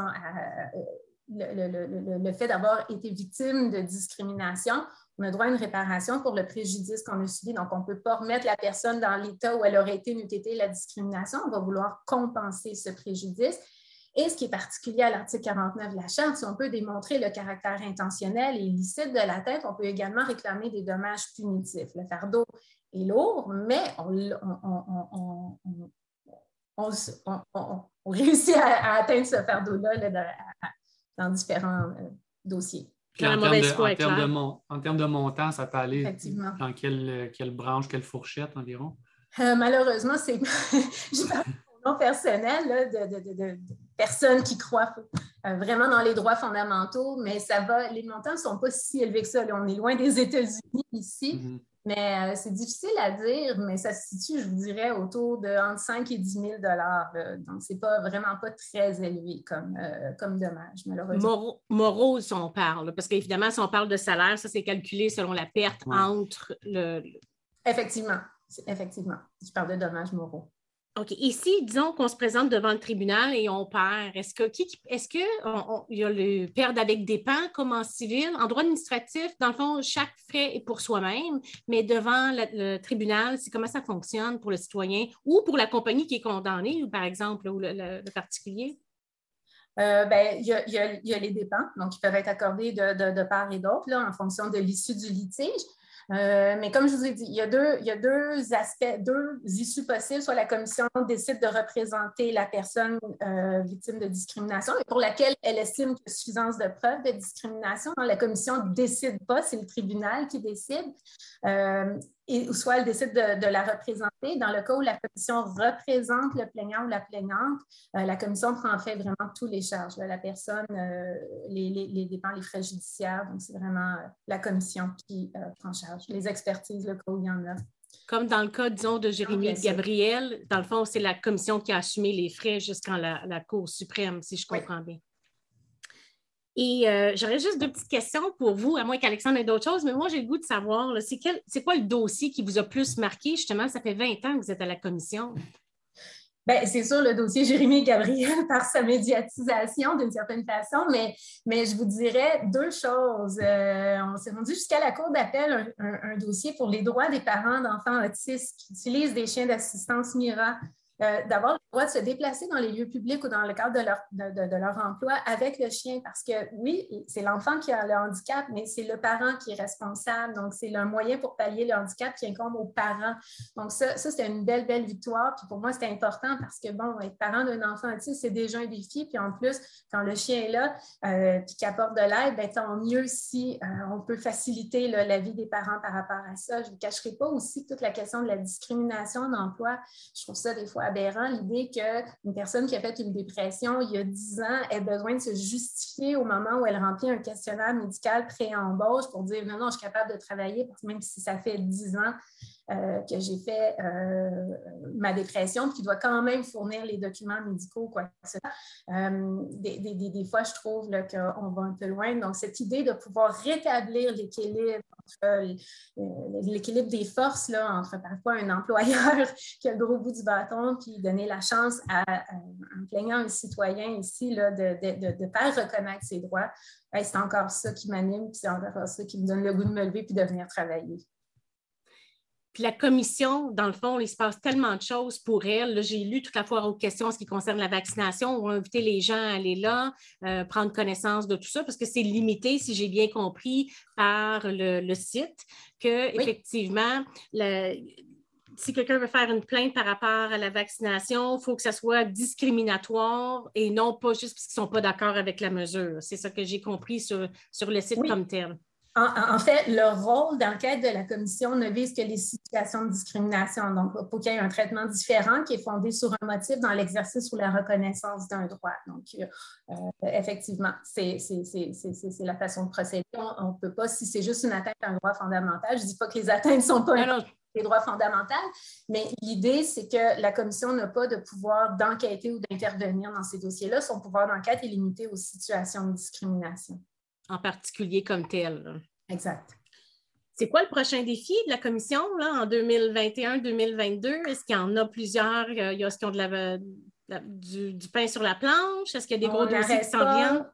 le, fait d'avoir été victime de discrimination, on a droit à une réparation pour le préjudice qu'on a subi. Donc, on ne peut pas remettre la personne dans l'état où elle aurait été, n'eût été la discrimination. On va vouloir compenser ce préjudice. Et ce qui est particulier à l'article 49 de la Charte, si on peut démontrer le caractère intentionnel et illicite de la tête, on peut également réclamer des dommages punitifs. Le fardeau est lourd, mais on, réussit à, atteindre ce fardeau-là dans différents euh, dossiers. en, termes de, montant, ça peut aller dans quelle, quelle, branche, quelle fourchette environ? Euh, malheureusement, c'est non personnel de, personnes qui croient euh, vraiment dans les droits fondamentaux, mais ça va, les montants ne sont pas si élevés que ça. on est loin des États-Unis ici. Mm-hmm. Mais euh, c'est difficile à dire, mais ça se situe, je vous dirais, autour de entre 5 et 10 000 Donc, ce n'est pas, vraiment pas très élevé comme, euh, comme dommage, malheureusement. Moraux, si on parle, parce qu'évidemment, si on parle de salaire, ça, c'est calculé selon la perte entre le... Effectivement, effectivement. Je parle de dommages moraux. OK. Ici, disons qu'on se présente devant le tribunal et on perd. Est-ce que est-ce que il y a le perdre avec des comme en civil? En droit administratif, dans le fond, chaque fait est pour soi-même, mais devant le, tribunal, c'est comment ça fonctionne pour le citoyen ou pour la compagnie qui est condamnée, par exemple, ou le, particulier? Euh, ben, il, y a, les dépens, donc ils peuvent être accordés de, de part et d'autre en fonction de l'issue du litige. Euh, mais comme je vous ai dit, il y, a deux, aspects, deux issues possibles. Soit la commission décide de représenter la personne euh, victime de discrimination et pour laquelle elle estime qu'il y a suffisance de preuves de discrimination. La commission ne décide pas, c'est le tribunal qui décide. Euh, et soit elle décide de, la représenter. Dans le cas où la commission représente le plaignant ou la plaignante, euh, la commission prend en fait vraiment tous les charges. la personne, euh, les, les, les, dépenses, les frais judiciaires. Donc, c'est vraiment euh, la commission qui prend en charge. Les expertises, le cas où il y en a. Comme dans le cas, disons, de Jérémy Gabriel, dans le fond, c'est la commission qui a assumé les frais jusqu'en la, la, Cour suprême, si je comprends bien. Et euh, j'aurais juste deux petites questions pour vous, à moins qu'Alexandre ait d'autres choses, mais moi, j'ai le goût de savoir, c'est quoi le dossier qui vous a plus marqué? Justement, ça fait 20 ans que vous êtes à la commission. Bien, c'est sûr, le dossier Jérémy Gabriel par sa médiatisation d'une certaine façon, mais, mais je vous dirais deux choses. Euh, on s'est rendu jusqu'à la Cour d'appel un, dossier pour les droits des parents d'enfants autistes qui utilisent des chiens d'assistance MIRA euh, d'avoir le droit de se déplacer dans les lieux publics ou dans le cadre de leur, de, leur emploi avec le chien. Parce que oui, c'est l'enfant qui a le handicap, mais c'est le parent qui est responsable. Donc, c'est un moyen pour pallier le handicap qui incombe aux parents. Donc, ça, ça c'était une belle, belle victoire. Puis pour moi, c'était important parce que, bon, être parent d'un enfant autiste, c'est déjà un défi. Puis en plus, quand le chien est là, euh, puis qu'il apporte de l'aide, bien, tant mieux si euh, on peut faciliter la vie des parents par rapport à ça. Je ne cacherai pas aussi toute la question de la discrimination d'emploi. Je trouve ça des fois aberrant l'idée qu'une personne qui a fait une dépression il y a 10 ans ait besoin de se justifier au moment où elle remplit un questionnaire médical pré-embauche pour dire non, non, je suis capable de travailler, parce que même si ça fait 10 ans euh, que j'ai fait euh, ma dépression, puis qui doit quand même fournir les documents médicaux, quoi que euh, des, des, des, fois, je trouve qu'on va un peu loin. Donc, cette idée de pouvoir rétablir l'équilibre l'équilibre des forces là, entre parfois un employeur qui a le gros bout du bâton, puis donner la chance à, un plaignant, un citoyen ici là, de, de, de, faire reconnaître ses droits. c'est encore ça qui m'anime, puis c'est encore ça qui me donne le goût de me lever puis de venir travailler. Puis la commission, dans le fond, il se passe tellement de choses pour elle. J'ai lu toute la fois aux questions en ce qui concerne la vaccination. On va inviter les gens à aller là, euh, prendre connaissance de tout ça, parce que c'est limité, si j'ai bien compris, par le, site, que effectivement, si quelqu'un veut faire une plainte par rapport à la vaccination, il faut que ça soit discriminatoire et non pas juste parce qu'ils ne sont pas d'accord avec la mesure. C'est ça que j'ai compris sur, sur le site comme tel. En, fait, le rôle d'enquête de la commission ne vise que les situations de discrimination. Donc, pour qu'il y ait un traitement différent qui est fondé sur un motif dans l'exercice ou la reconnaissance d'un droit. Donc, euh, effectivement, c'est la façon de procéder. On ne peut pas, si c'est juste une atteinte à un droit fondamental, je ne dis pas que les atteintes ne sont pas des droits fondamentaux, mais l'idée, c'est que la commission n'a pas de pouvoir d'enquêter ou d'intervenir dans ces dossiers-là. Son pouvoir d'enquête est limité aux situations de discrimination en particulier comme tel. Exact. C'est quoi le prochain défi de la commission là, en 2021-2022? Est-ce qu'il y en a plusieurs? Il y a ce qui ont de du, pain sur la planche? Est-ce qu'il y a des gros dossiers qui s'en viennent?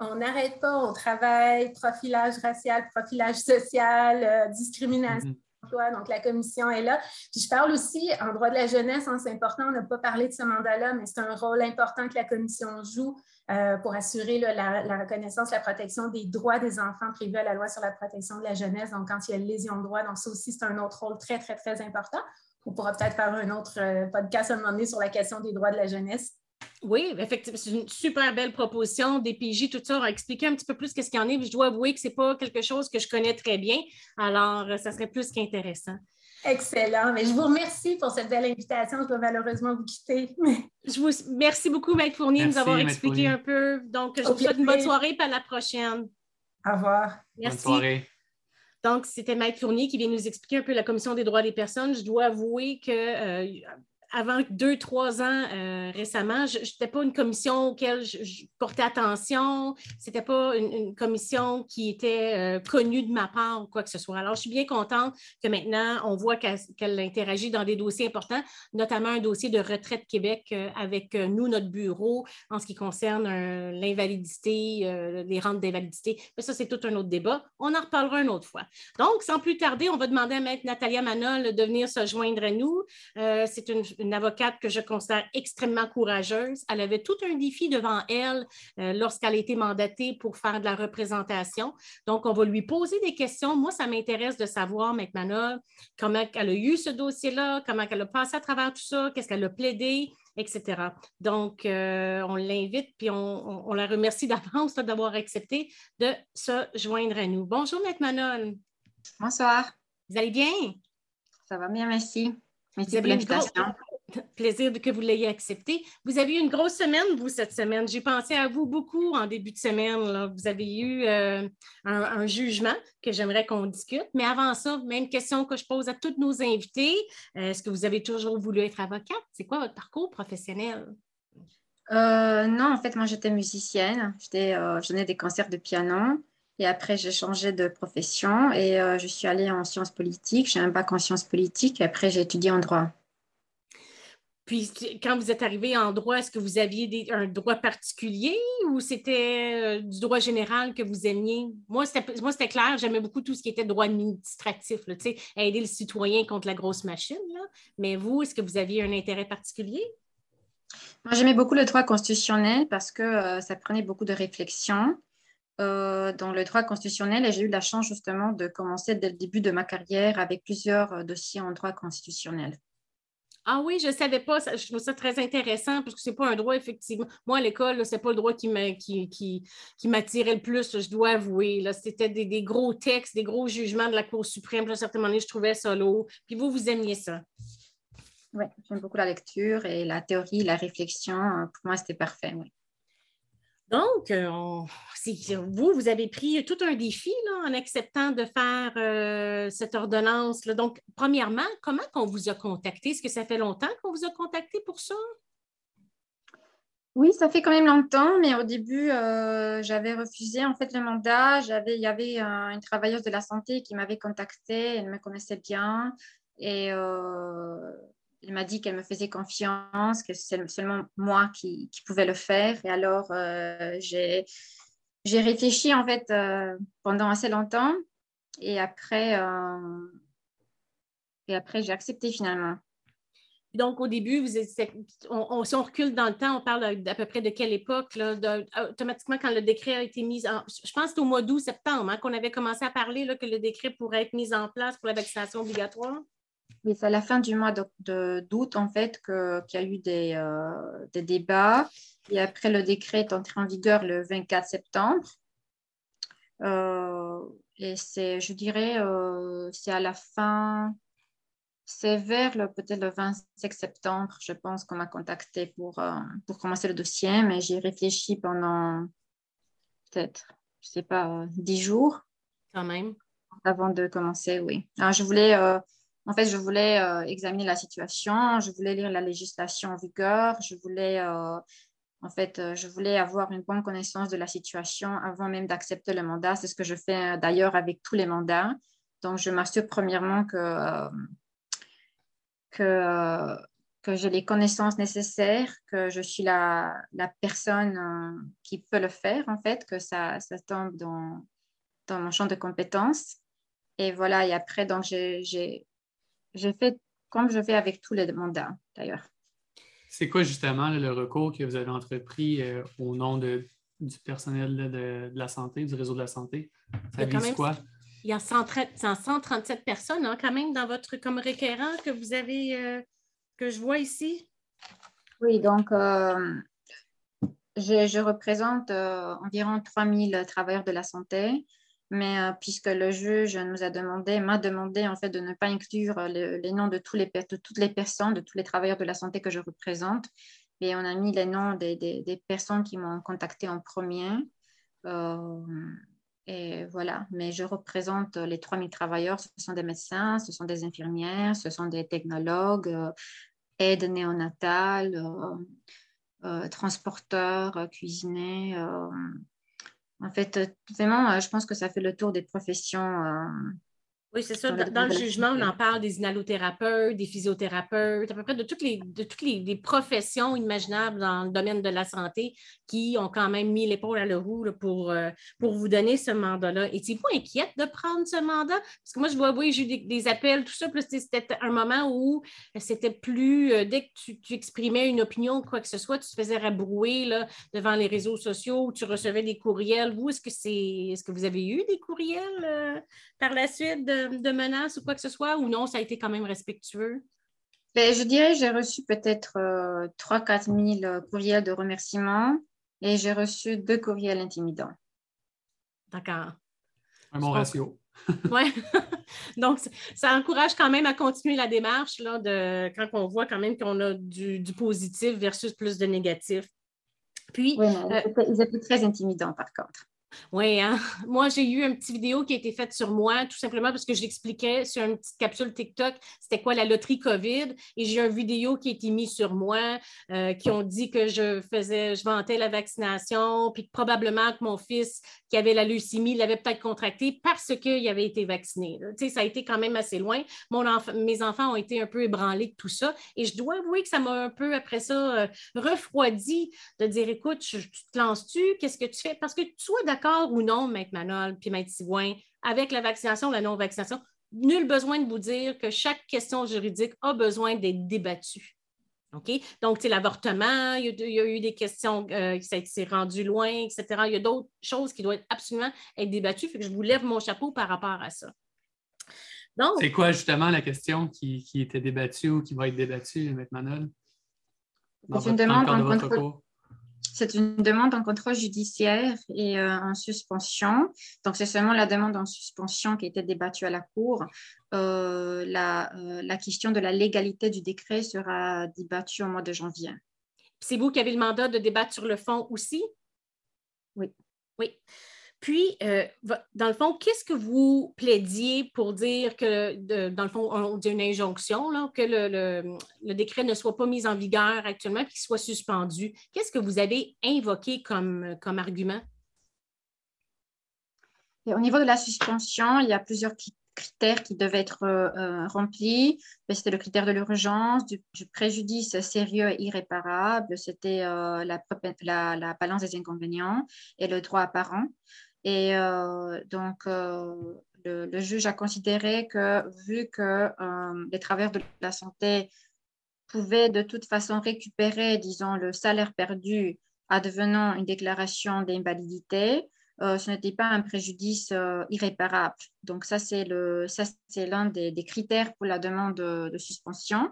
On n'arrête pas, on travaille, profilage racial, profilage social, euh, discrimination. Mm-hmm. Donc, la commission est là. Puis, je parle aussi en droit de la jeunesse, hein, c'est important, on n'a pas parlé de ce mandat-là, mais c'est un rôle important que la commission joue euh, pour assurer la, reconnaissance, la protection des droits des enfants prévus à la loi sur la protection de la jeunesse. Donc, quand il y a lésion de droit, donc ça aussi, c'est un autre rôle très, très, très important. On pourra peut-être faire un autre euh, podcast à un moment donné sur la question des droits de la jeunesse. Oui, effectivement, c'est une super belle proposition. Des PJ, tout ça, on a expliqué un petit peu plus qu'est-ce qu'il y en est. Je dois avouer que ce n'est pas quelque chose que je connais très bien. Alors, ça serait plus qu'intéressant. Excellent. Mais je vous remercie pour cette belle invitation. Je dois malheureusement vous quitter. Je vous merci beaucoup, Maître Fournier, de nous avoir expliqué un peu. Donc, je vous souhaite une bonne soirée et à la prochaine. Au revoir. Merci. Bonne soirée. Donc, c'était Maître Fournier qui vient nous expliquer un peu la Commission des droits des personnes. Je dois avouer que euh, avant deux, trois ans euh, récemment, je n'étais pas une commission auquel je, portais attention. Ce n'était pas une, commission qui était euh, connue de ma part ou quoi que ce soit. Alors, je suis bien contente que maintenant, on voit qu'elle interagit dans des dossiers importants, notamment un dossier de retraite Québec euh, avec nous, notre bureau, en ce qui concerne l'invalidité, les rentes d'invalidité. Mais ça, c'est tout un autre débat. On en reparlera une autre fois. Donc, sans plus tarder, on va demander à Maître Natalia Manol de venir se joindre à nous. c'est une une avocate que je considère extrêmement courageuse. Elle avait tout un défi devant elle euh, lorsqu'elle a été mandatée pour faire de la représentation. Donc, on va lui poser des questions. Moi, ça m'intéresse de savoir, maintenant, comment elle a eu ce dossier-là, comment elle a passé à travers tout ça, qu'est-ce qu'elle a plaidé, etc. Donc, euh, on l'invite, puis on, la remercie d'avance d'avoir accepté de se joindre à nous. Bonjour, Maître Manon. Bonsoir. Vous allez bien? Ça va bien, merci. Merci pour l'invitation. Plaisir que vous l'ayez accepté. Vous avez eu une grosse semaine, vous, cette semaine. J'ai pensé à vous beaucoup en début de semaine. Vous avez eu euh, un, jugement que j'aimerais qu'on discute. Mais avant ça, même question que je pose à tous nos invités. Euh, est-ce que vous avez toujours voulu être avocate? C'est quoi votre parcours professionnel? Euh, non, en fait, moi, j'étais musicienne. J'étais, donnais des concerts de piano. Et après, j'ai changé de profession et je suis allée en sciences politiques. J'ai un bac en sciences politiques. Et après, j'ai étudié en droit. Puis quand vous êtes arrivé en droit, est-ce que vous aviez un droit particulier ou c'était euh, du droit général que vous aimiez? Moi, c'était clair, j'aimais beaucoup tout ce qui était droit administratif, là, aider le citoyen contre la grosse machine. Mais vous, est-ce que vous aviez un intérêt particulier? Moi, j'aimais beaucoup le droit constitutionnel parce que euh, ça prenait beaucoup de réflexion. Euh, dans le droit constitutionnel j'ai eu la chance justement de commencer dès le début de ma carrière avec plusieurs dossiers en droit constitutionnel. Ah oui, je ne savais pas. je trouve ça très intéressant parce que ce n'est pas un droit, effectivement. Moi, à l'école, ce n'est pas le droit qui m'attirait le plus, je dois avouer. C'était des, gros textes, des gros jugements de la Cour suprême. À un certain moment je trouvais ça lourd. Puis vous, vous aimiez ça? Oui, j'aime beaucoup la lecture et la théorie, la réflexion. Pour moi, c'était parfait. Oui. Donc, euh, vous, vous avez pris tout un défi en acceptant de faire euh, cette ordonnance. -là. Donc, premièrement, comment on vous a contacté? Est-ce que ça fait longtemps qu'on vous a contacté pour ça? Oui, ça fait quand même longtemps, mais au début, euh, j'avais refusé en fait le mandat. Il y avait une travailleuse de la santé qui m'avait contactée, elle me connaissait bien et elle m'a dit qu'elle me faisait confiance, que c'est seulement moi qui, pouvais le faire. Et alors, euh, j'ai réfléchi en fait euh, pendant assez longtemps. Et après, euh, après j'ai accepté finalement. Donc, au début, on, si on recule dans le temps, on parle à, peu près de quelle époque? Automatiquement, quand le décret a été mis en... Je pense que c'est au mois d'août, septembre, hein, qu'on avait commencé à parler là, que le décret pourrait être mis en place pour la vaccination obligatoire. Oui, c'est à la fin du mois d'août, en fait, qu'il y a eu des, euh, des, débats. Et après, le décret est entré en vigueur le 24 septembre. Euh, et c'est, je dirais, euh, c'est à la fin, c'est vers peut-être le 25 septembre, je pense, qu'on m'a contacté pour, pour commencer le dossier. Mais j'ai réfléchi pendant peut-être, je ne sais pas, dix jours. Quand même. Avant de commencer, oui. Alors, je voulais en fait, je voulais euh, examiner la situation, je voulais lire la législation en vigueur, je voulais, euh, en fait, euh, je voulais avoir une bonne connaissance de la situation avant même d'accepter le mandat. C'est ce que je fais d'ailleurs avec tous les mandats. Donc, je m'assure premièrement que, que, j'ai les connaissances nécessaires, que je suis la, la personne qui peut le faire, en fait, que ça, ça tombe dans, dans mon champ de compétences. Et voilà, et après, donc, j'ai j'ai fait comme je fais avec tous les mandats, d'ailleurs. C'est quoi justement le recours que vous avez entrepris euh, au nom de, du personnel de, la santé, du réseau de la santé? Ça vise quoi? Il y a 137 personnes hein, quand même dans votre comme requérant que vous avez, euh, que je vois ici? Oui, donc euh, je, je, représente environ 3000 travailleurs de la santé mais euh, puisque le juge nous a demandé, m'a demandé en fait de ne pas inclure les noms de, toutes les personnes, de tous les travailleurs de la santé que je représente, et on a mis les noms des, des, personnes qui m'ont contacté en premier. Euh, et voilà, mais je représente les 3000 travailleurs, ce sont des médecins, ce sont des infirmières, ce sont des technologues, euh, aides néonatales, transporteurs, cuisiniers en fait, vraiment, euh, je pense que ça fait le tour des professions euh, oui, c'est ça. Dans, le jugement, on en parle des inhalothérapeutes, des physiothérapeutes, à peu près de toutes les, de toutes les, professions imaginables dans le domaine de la santé qui ont quand même mis l'épaule à la roue pour, euh, pour vous donner ce mandat-là. Étiez-vous inquiète de prendre ce mandat? Parce que moi, je vois, oui, j'ai eu des, appels, tout ça, c'était un moment où c'était plus, euh, dès que tu, exprimais une opinion ou quoi que ce soit, tu te faisais rabrouer là, devant les réseaux sociaux, tu recevais des courriels. Vous, est-ce que c'est, est-ce que vous avez eu des courriels euh, par la suite de, menaces ou quoi que ce soit, ou non, ça a été quand même respectueux? Ben, je dirais j'ai reçu peut-être 3-4 euh, 000 courriels de remerciements et j'ai reçu deux courriels intimidants. D'accord. Un bon ratio. oui. Donc, ça encourage quand même à continuer la démarche là, de, quand on voit quand même qu'on a du, positif versus plus de négatif. Puis, oui, euh, ils étaient très intimidants par contre. Oui, hein? moi j'ai eu une petite vidéo qui a été faite sur moi, tout simplement parce que je l'expliquais sur une petite capsule TikTok, c'était quoi la loterie COVID, et j'ai une vidéo qui a été mise sur moi, euh, qui ont dit que je faisais, je vantais la vaccination, puis probablement que mon fils qui avait la leucémie l'avait peut-être contracté parce qu'il avait été vacciné. Ça a été quand même assez loin. Mon mes enfants ont été un peu ébranlés de tout ça, et je dois avouer que ça m'a un peu, après ça, euh, refroidi de dire, écoute, tu te lances-tu, qu'est-ce que tu fais? Parce que tu sois d'accord d'accord ou non, Maître Manol puis Maître Sigouin, avec la vaccination ou la non-vaccination, nul besoin de vous dire que chaque question juridique a besoin d'être débattue. OK? Donc, l'avortement, il, il, y a eu des questions euh, qui s'est rendu loin, etc. Il y a d'autres choses qui doivent absolument être débattues. Fait que je vous lève mon chapeau par rapport à ça. C'est quoi justement la question qui, était débattue ou qui va être débattue, Maître Manol? C'est une demande en contrôle. C'est une demande en contrôle judiciaire et euh, en suspension. Donc, c'est seulement la demande en suspension qui a été débattue à la Cour. Euh, la, euh, la, question de la légalité du décret sera débattue au mois de janvier. C'est vous qui avez le mandat de débattre sur le fond aussi? Oui. Oui. Puis, euh, dans le fond, qu'est-ce que vous plaidiez pour dire que, dans le fond, on dit une injonction, là, que le, décret ne soit pas mis en vigueur actuellement, qu'il soit suspendu? Qu'est-ce que vous avez invoqué comme, argument? au niveau de la suspension, il y a plusieurs critères qui devaient être euh, euh, remplis. Ben, c'était le critère de l'urgence, du, préjudice sérieux et irréparable, c'était la, la, balance des inconvénients et le droit apparent. Et euh, donc, euh, le, juge a considéré que vu que euh, les travailleurs de la santé pouvaient de toute façon récupérer, disons, le salaire perdu advenant une déclaration d'invalidité, ce n'était pas un préjudice irréparable. Donc, ça, c'est l'un des, critères pour la demande de, de suspension.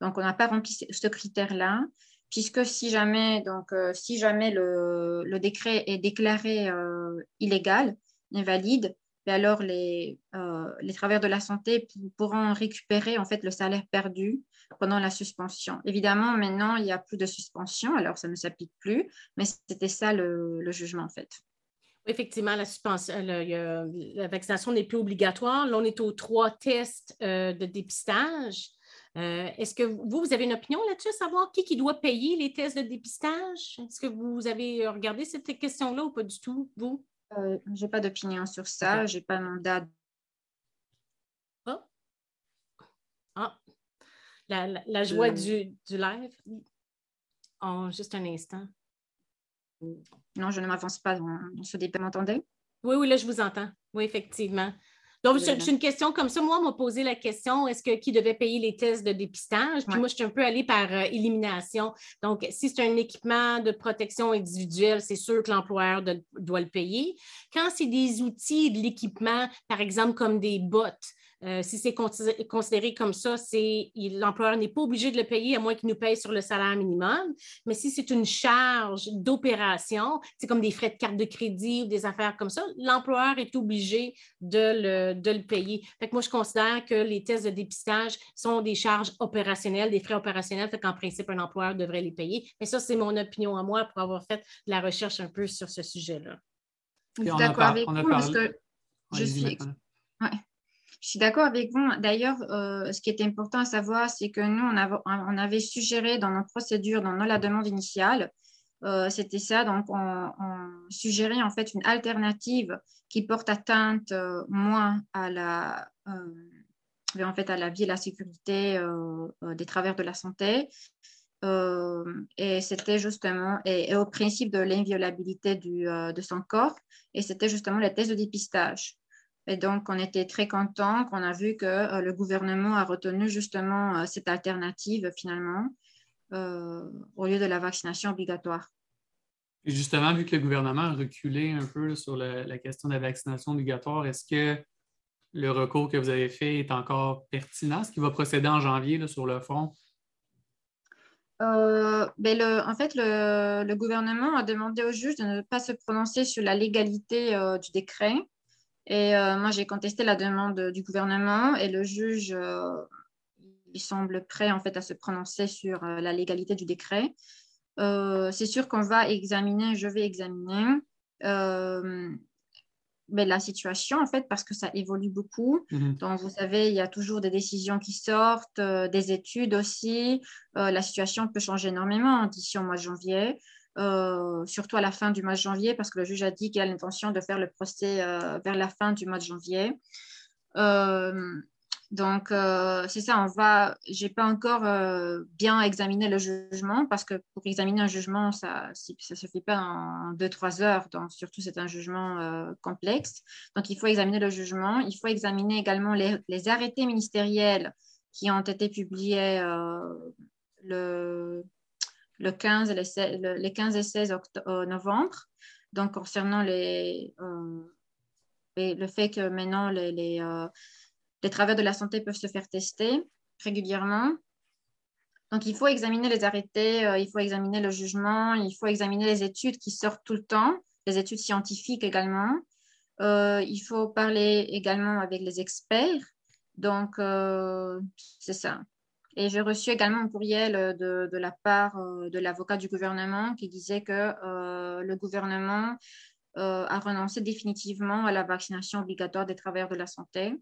Donc, on n'a pas rempli ce critère-là puisque si jamais, donc, euh, si jamais le, décret est déclaré euh, illégal, invalide, ben alors les, euh, les travailleurs de la santé pourront récupérer en fait le salaire perdu pendant la suspension. Évidemment, maintenant, il n'y a plus de suspension, alors ça ne s'applique plus, mais c'était ça le, le, jugement en fait. Effectivement, la, suspension, la vaccination n'est plus obligatoire. Là, on est aux trois tests de dépistage. Euh, est-ce que vous, vous avez une opinion là-dessus, savoir qui, qui doit payer les tests de dépistage? Est-ce que vous avez regardé cette question-là ou pas du tout, vous? Euh, je n'ai pas d'opinion sur ça. Je n'ai pas mandat. Ah. ah. La, joie du, live? Oh, juste un instant. Non, je ne m'avance pas dans, ce débat. M'entendez? Oui, oui, là, je vous entends. Oui, effectivement. Donc, c'est une question comme ça. Moi, on m'a posé la question est-ce que qui devait payer les tests de dépistage? Puis moi, je suis un peu allée par euh, élimination. Donc, si c'est un équipement de protection individuelle, c'est sûr que l'employeur doit le payer. Quand c'est des outils de l'équipement, par exemple, comme des bottes, euh, si c'est considéré comme ça, l'employeur n'est pas obligé de le payer à moins qu'il nous paye sur le salaire minimum. Mais si c'est une charge d'opération, c'est comme des frais de carte de crédit ou des affaires comme ça, l'employeur est obligé de le, payer. Fait moi, je considère que les tests de dépistage sont des charges opérationnelles, des frais opérationnels, fait qu'en principe, un employeur devrait les payer. Mais ça, c'est mon opinion à moi pour avoir fait de la recherche un peu sur ce sujet-là. Je suis d'accord avec vous parce que je suis... Je suis d'accord avec vous. D'ailleurs, euh, ce qui est important à savoir, c'est que nous, on avait, suggéré dans nos procédures, dans la demande initiale, euh, c'était ça. Donc, on, suggérait en fait une alternative qui porte atteinte euh, moins à la, en à la vie et la sécurité des travailleurs de la santé. et c'était justement et, au principe de l'inviolabilité de son corps. Et c'était justement le test de dépistage. Et donc, on était très contents qu'on a vu que euh, le gouvernement a retenu justement euh, cette alternative finalement euh, au lieu de la vaccination obligatoire. Et justement, vu que le gouvernement a reculé un peu sur la, question de la vaccination obligatoire, est-ce que le recours que vous avez fait est encore pertinent? Est-ce qu'il va procéder en janvier sur le fond? ben le, en fait, le, le, gouvernement a demandé au juge de ne pas se prononcer sur la légalité du décret et euh, moi, j'ai contesté la demande du gouvernement et le juge, euh, il semble prêt en fait à se prononcer sur euh, la légalité du décret. c'est sûr qu'on va examiner, je vais examiner mais la situation, en fait, parce que ça évolue beaucoup. Mhm. Donc, vous savez, il y a toujours des décisions qui sortent, euh, des études aussi. La situation peut changer énormément d'ici au mois de janvier, euh, surtout à la fin du mois de janvier, parce que le juge a dit qu'il a l'intention de faire le procès vers la fin du mois de janvier. Donc, euh, c'est ça, on va, j'ai pas encore euh, bien examiné le jugement parce que pour examiner un jugement, ça ne se fait pas en deux, trois heures. Donc, surtout, c'est un jugement euh, complexe. Donc, il faut examiner le jugement. Il faut examiner également les arrêtés ministériels qui ont été publiés le, le, 15 les, les 15 et 16 novembre. Donc, concernant les, le fait que maintenant, les, les travailleurs de la santé peuvent se faire tester régulièrement. Donc, il faut examiner les arrêtés, euh, il faut examiner le jugement, il faut examiner les études qui sortent tout le temps, les études scientifiques également. Euh, il faut parler également avec les experts. Donc, euh, c'est ça. Et j'ai reçu également un courriel de, de la part de l'avocat du gouvernement qui disait que le gouvernement a renoncé définitivement à la vaccination obligatoire des travailleurs de la santé.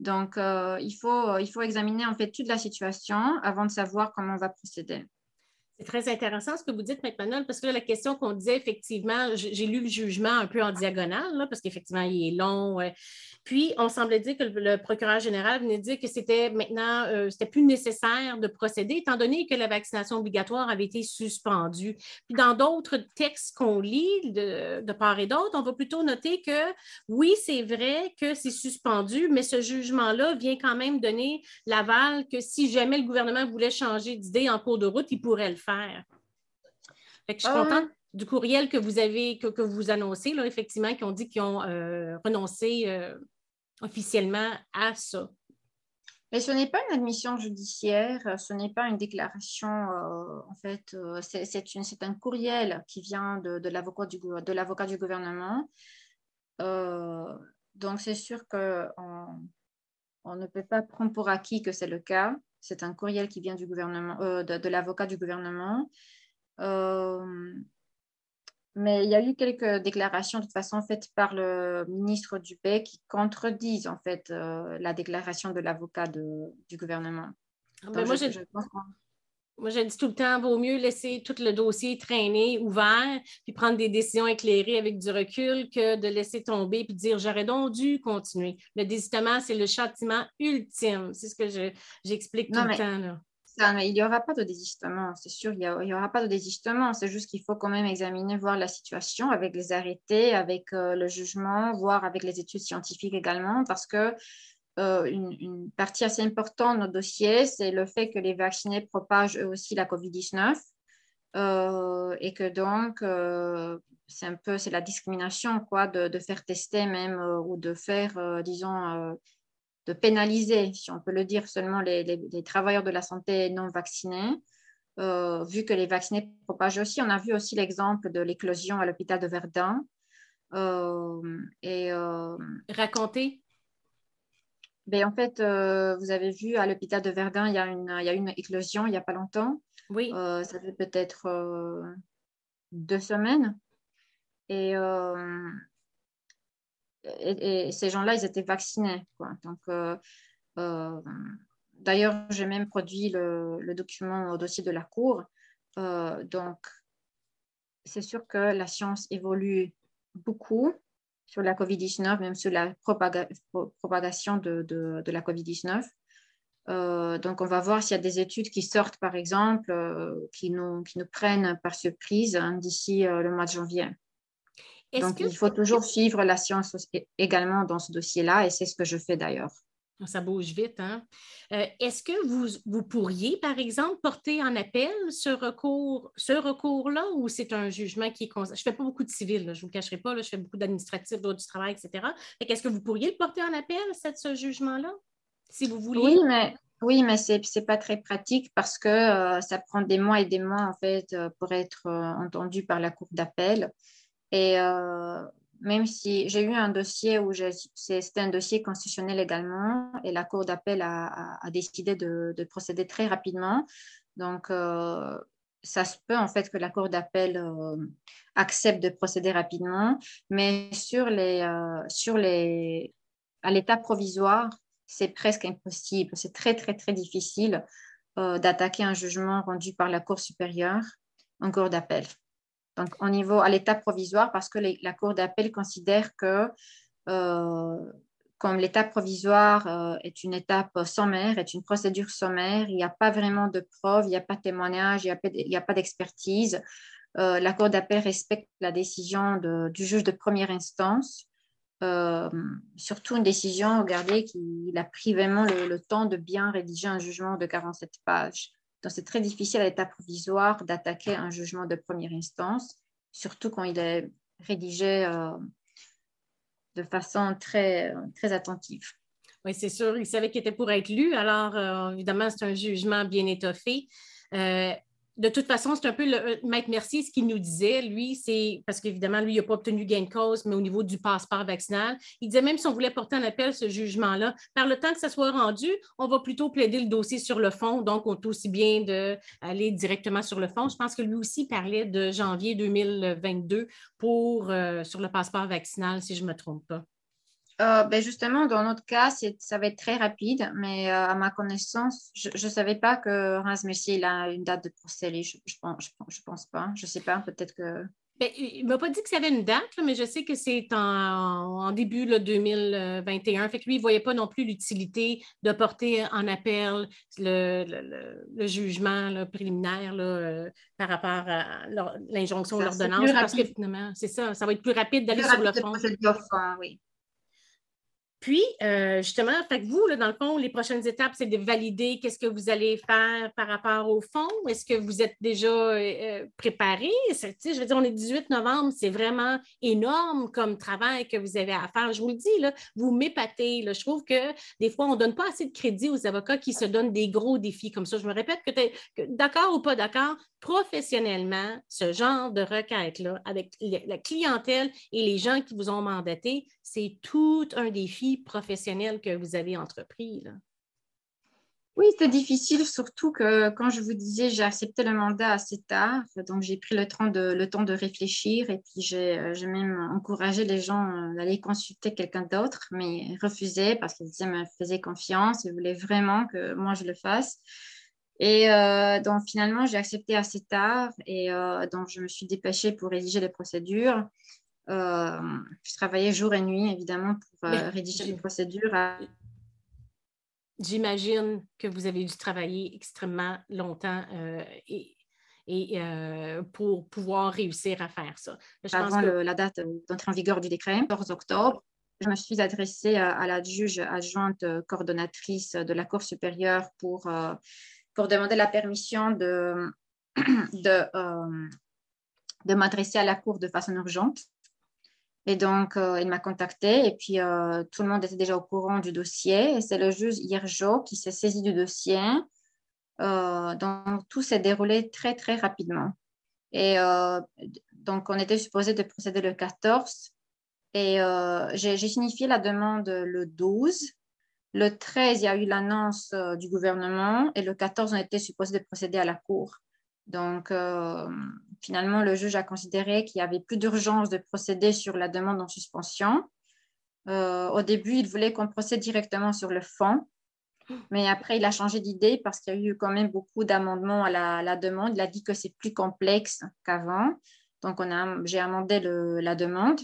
Donc, euh, il, faut, il faut examiner en fait toute la situation avant de savoir comment on va procéder. C'est très intéressant ce que vous dites, maintenant, parce que la question qu'on disait, effectivement, j'ai lu le jugement un peu en diagonale, parce qu'effectivement, il est long. Puis, on semblait dire que le, procureur général venait dire que c'était maintenant, euh, c'était plus nécessaire de procéder, étant donné que la vaccination obligatoire avait été suspendue. Puis, dans d'autres textes qu'on lit de, de part et d'autre, on va plutôt noter que oui, c'est vrai que c'est suspendu, mais ce jugement-là vient quand même donner l'aval que si jamais le gouvernement voulait changer d'idée en cours de route, il pourrait le faire je suis ah contente du courriel que vous avez, que, vous annoncez, là, effectivement, qui ont dit qu'ils ont euh, renoncé euh, officiellement à ça. Mais ce n'est pas une admission judiciaire, ce n'est pas une déclaration, euh, en fait, c'est un courriel qui vient de, l'avocat du, gouvernement. donc, c'est sûr qu'on on ne peut pas prendre pour acquis que c'est le cas. C'est un courriel qui vient du gouvernement, de, l'avocat du gouvernement. Mais il y a eu quelques déclarations de toute façon faites par le ministre Dupé qui contredisent en fait euh, la déclaration de l'avocat du gouvernement. Ah, ben, moi, je, moi, je dis tout le temps, vaut mieux laisser tout le dossier traîner ouvert, puis prendre des décisions éclairées avec du recul que de laisser tomber puis dire j'aurais donc dû continuer. Le désistement, c'est le châtiment ultime. C'est ce que j'explique tout le temps. Il n'y aura pas de désistement, c'est sûr, il n'y aura pas de désistement. C'est juste qu'il faut quand même examiner, voir la situation avec les arrêtés, avec euh, le jugement, voir avec les études scientifiques également, parce que euh, une, partie assez importante de nos dossiers, c'est le fait que les vaccinés propagent eux aussi la COVID-19 euh, et que donc euh, c'est un peu la discrimination quoi de, de faire tester même ou de faire disons de pénaliser si on peut le dire seulement les, les, travailleurs de la santé non vaccinés vu que les vaccinés propagent aussi on a vu aussi l'exemple de l'éclosion à l'hôpital de Verdun et raconter ben, en fait, euh, vous avez vu à l'hôpital de Verdun, il y, a une, il y a une éclosion il n'y a pas longtemps. Oui. Euh, ça fait peut-être euh, deux semaines. Et, et, ces gens-là, ils étaient vaccinés. Donc, d'ailleurs, j'ai même produit le, document au dossier de la Cour. donc, c'est sûr que la science évolue beaucoup sur la COVID-19, même sur la propagation de, la COVID-19. Euh, donc, on va voir s'il y a des études qui sortent, par exemple, euh, qui, nous, prennent par surprise hein, d'ici euh, le mois de janvier. Donc, il faut toujours suivre la science également dans ce dossier-là, et c'est ce que je fais d'ailleurs. Ça bouge vite. Hein? Euh, est-ce que vous, vous, pourriez, par exemple, porter en appel ce recours, ce recours-là ou c'est un jugement qui est. Je ne fais pas beaucoup de civil, je ne vous cacherai pas, je fais beaucoup d'administratif, d'autres du travail, etc. Est-ce que vous pourriez le porter en appel, ce jugement-là, si vous voulez? Oui, mais, oui, mais ce n'est pas très pratique parce que euh, ça prend des mois et des mois, en fait, euh, pour être entendu par la Cour d'appel. Et même si j'ai eu un dossier où c'était un dossier constitutionnel également et la Cour d'appel a, décidé de, procéder très rapidement. Donc, euh, ça se peut en fait que la Cour d'appel euh, accepte de procéder rapidement, mais sur les, euh, sur les, à l'état provisoire, c'est presque impossible. C'est très, très, très difficile euh, d'attaquer un jugement rendu par la Cour supérieure en Cour d'appel. Donc, au niveau, à l'état provisoire, parce que la Cour d'appel considère que comme l'état provisoire euh, est une étape sommaire, est une procédure sommaire, il n'y a pas vraiment de preuves, il n'y a pas de témoignage, il n'y a pas d'expertise. Euh, la Cour d'appel respecte la décision du juge de première instance, euh, surtout une décision, regardez, qu'il a pris vraiment le, temps de bien rédiger un jugement de 47 pages. Donc, c'est très difficile à l'état provisoire d'attaquer un jugement de première instance, surtout quand il est rédigé de façon très, très attentive. Oui, c'est sûr. Il savait qu'il était pour être lu. Alors, euh, évidemment, c'est un jugement bien étoffé. Euh, de toute façon, c'est un peu le euh, Maître Mercier, ce qu'il nous disait, lui, c'est parce qu'évidemment, lui, il n'a pas obtenu gain de cause, mais au niveau du passeport vaccinal, il disait même si on voulait porter un appel, ce jugement-là, par le temps que ça soit rendu, on va plutôt plaider le dossier sur le fond, donc on est aussi bien d'aller directement sur le fond. Je pense que lui aussi parlait de janvier 2022 pour, euh, sur le passeport vaccinal, si je ne me trompe pas. Euh, ben justement, dans notre cas, ça va être très rapide, mais euh, à ma connaissance, je ne savais pas que Reims Mercier a une date de procès. Je ne je, pense pas. Je ne sais pas, peut-être que. Ben, il ne m'a pas dit que ça avait une date, mais je sais que c'est en, début là, 2021. Fait que lui, il ne voyait pas non plus l'utilité de porter en appel le, jugement préliminaire euh, par rapport à l'injonction ou l'ordonnance. Parce que finalement, c'est ça, ça va être plus rapide d'aller sur le fond. oui. Puis, euh, justement, fait que vous, là, dans le fond, les prochaines étapes, c'est de valider qu'est-ce que vous allez faire par rapport au fond. Est-ce que vous êtes déjà euh, euh, préparé? Je veux dire, on est 18 novembre, c'est vraiment énorme comme travail que vous avez à faire. Je vous le dis, là, vous m'épatez. Je trouve que des fois, on ne donne pas assez de crédit aux avocats qui se donnent des gros défis comme ça. Je me répète que, que d'accord ou pas d'accord, professionnellement, ce genre de requête-là, avec la clientèle et les gens qui vous ont mandaté, c'est tout un défi professionnel que vous avez entrepris. Oui, c'était difficile, surtout que quand je vous disais, j'ai accepté le mandat assez tard, donc j'ai pris le temps, de, le temps de réfléchir et puis j'ai euh, même encouragé les gens euh, d'aller consulter quelqu'un d'autre, mais ils refusaient parce qu'ils me faisaient confiance, ils voulaient vraiment que moi je le fasse. Et euh, donc finalement, j'ai accepté assez tard et donc je me suis dépêchée pour rédiger les procédures. Euh, je travaillais jour et nuit, évidemment, pour euh, rédiger les procédures. J'imagine que vous avez dû travailler extrêmement longtemps euh, et, pour pouvoir réussir à faire ça. Avant la date d'entrée en vigueur du décret, 14 octobre, je me suis adressée à, la juge adjointe coordonnatrice de la Cour supérieure pour, pour demander la permission de, de, de m'adresser à la Cour de façon urgente. Et donc, euh, il m'a contacté et puis euh, tout le monde était déjà au courant du dossier. Et c'est le juge Hirjo qui s'est saisi du dossier. Euh, donc, tout s'est déroulé très, très rapidement. Et donc, on était supposé de procéder le 14. Et j'ai signifié la demande le 12. Le 13, il y a eu l'annonce du gouvernement. Et le 14, on était supposé de procéder à la cour. Donc, euh, finalement, le juge a considéré qu'il n'y avait plus d'urgence de procéder sur la demande en suspension. Euh, au début, il voulait qu'on procède directement sur le fond, mais après, il a changé d'idée parce qu'il y a eu quand même beaucoup d'amendements à la, demande. Il a dit que c'est plus complexe qu'avant. Donc, j'ai amendé la demande.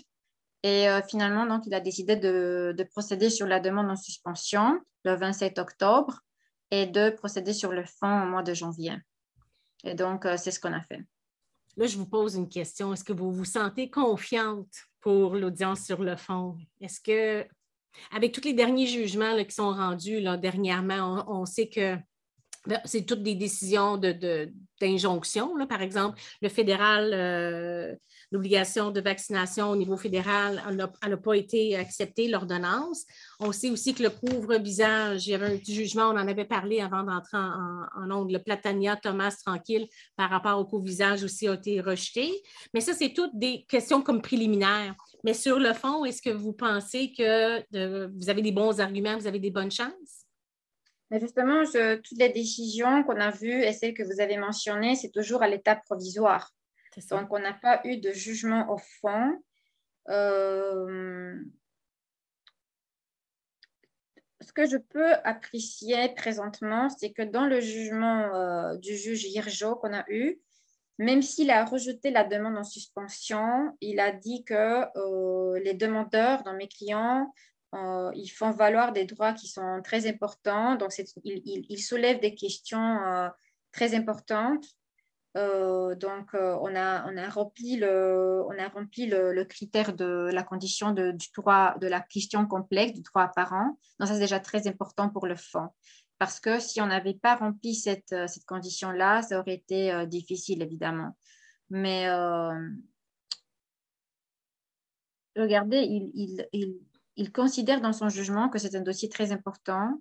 Et euh, finalement, donc, il a décidé de, de, procéder sur la demande en suspension le 27 octobre et de procéder sur le fond au mois de janvier. Et donc, euh, c'est ce qu'on a fait. Là, je vous pose une question. Est-ce que vous vous sentez confiante pour l'audience sur le fond? Est-ce que, avec tous les derniers jugements qui sont rendus là, dernièrement, on, sait que c'est toutes des décisions d'injonction. Par exemple, le fédéral euh, l'obligation de vaccination au niveau fédéral n'a pas été acceptée, l'ordonnance. On sait aussi que le couvre-visage, il y avait un jugement, on en avait parlé avant d'entrer en, en, Le Platania, Thomas, tranquille, par rapport au couvre-visage aussi a été rejeté. Mais ça, c'est toutes des questions comme préliminaires. Mais sur le fond, est-ce que vous pensez que vous avez des bons arguments, vous avez des bonnes chances? Mais justement, toutes les décisions qu'on a vues et celles que vous avez mentionnées, c'est toujours à l'étape provisoire. Donc, on n'a pas eu de jugement au fond. Euh, ce que je peux apprécier présentement, c'est que dans le jugement euh, du juge Hirjo qu'on a eu, même s'il a rejeté la demande en suspension, il a dit que euh, les demandeurs, dans mes clients, euh, ils font valoir des droits qui sont très importants. Donc, il, il, soulève des questions très importantes. Euh, donc, euh, on, a, rempli, le, critère de la condition du droit, de la question complexe, du droit apparent. Donc, ça, c'est déjà très important pour le fond. Parce que si on n'avait pas rempli cette, euh, condition-là, ça aurait été difficile, évidemment. Mais regardez, il, il, il considère dans son jugement que c'est un dossier très important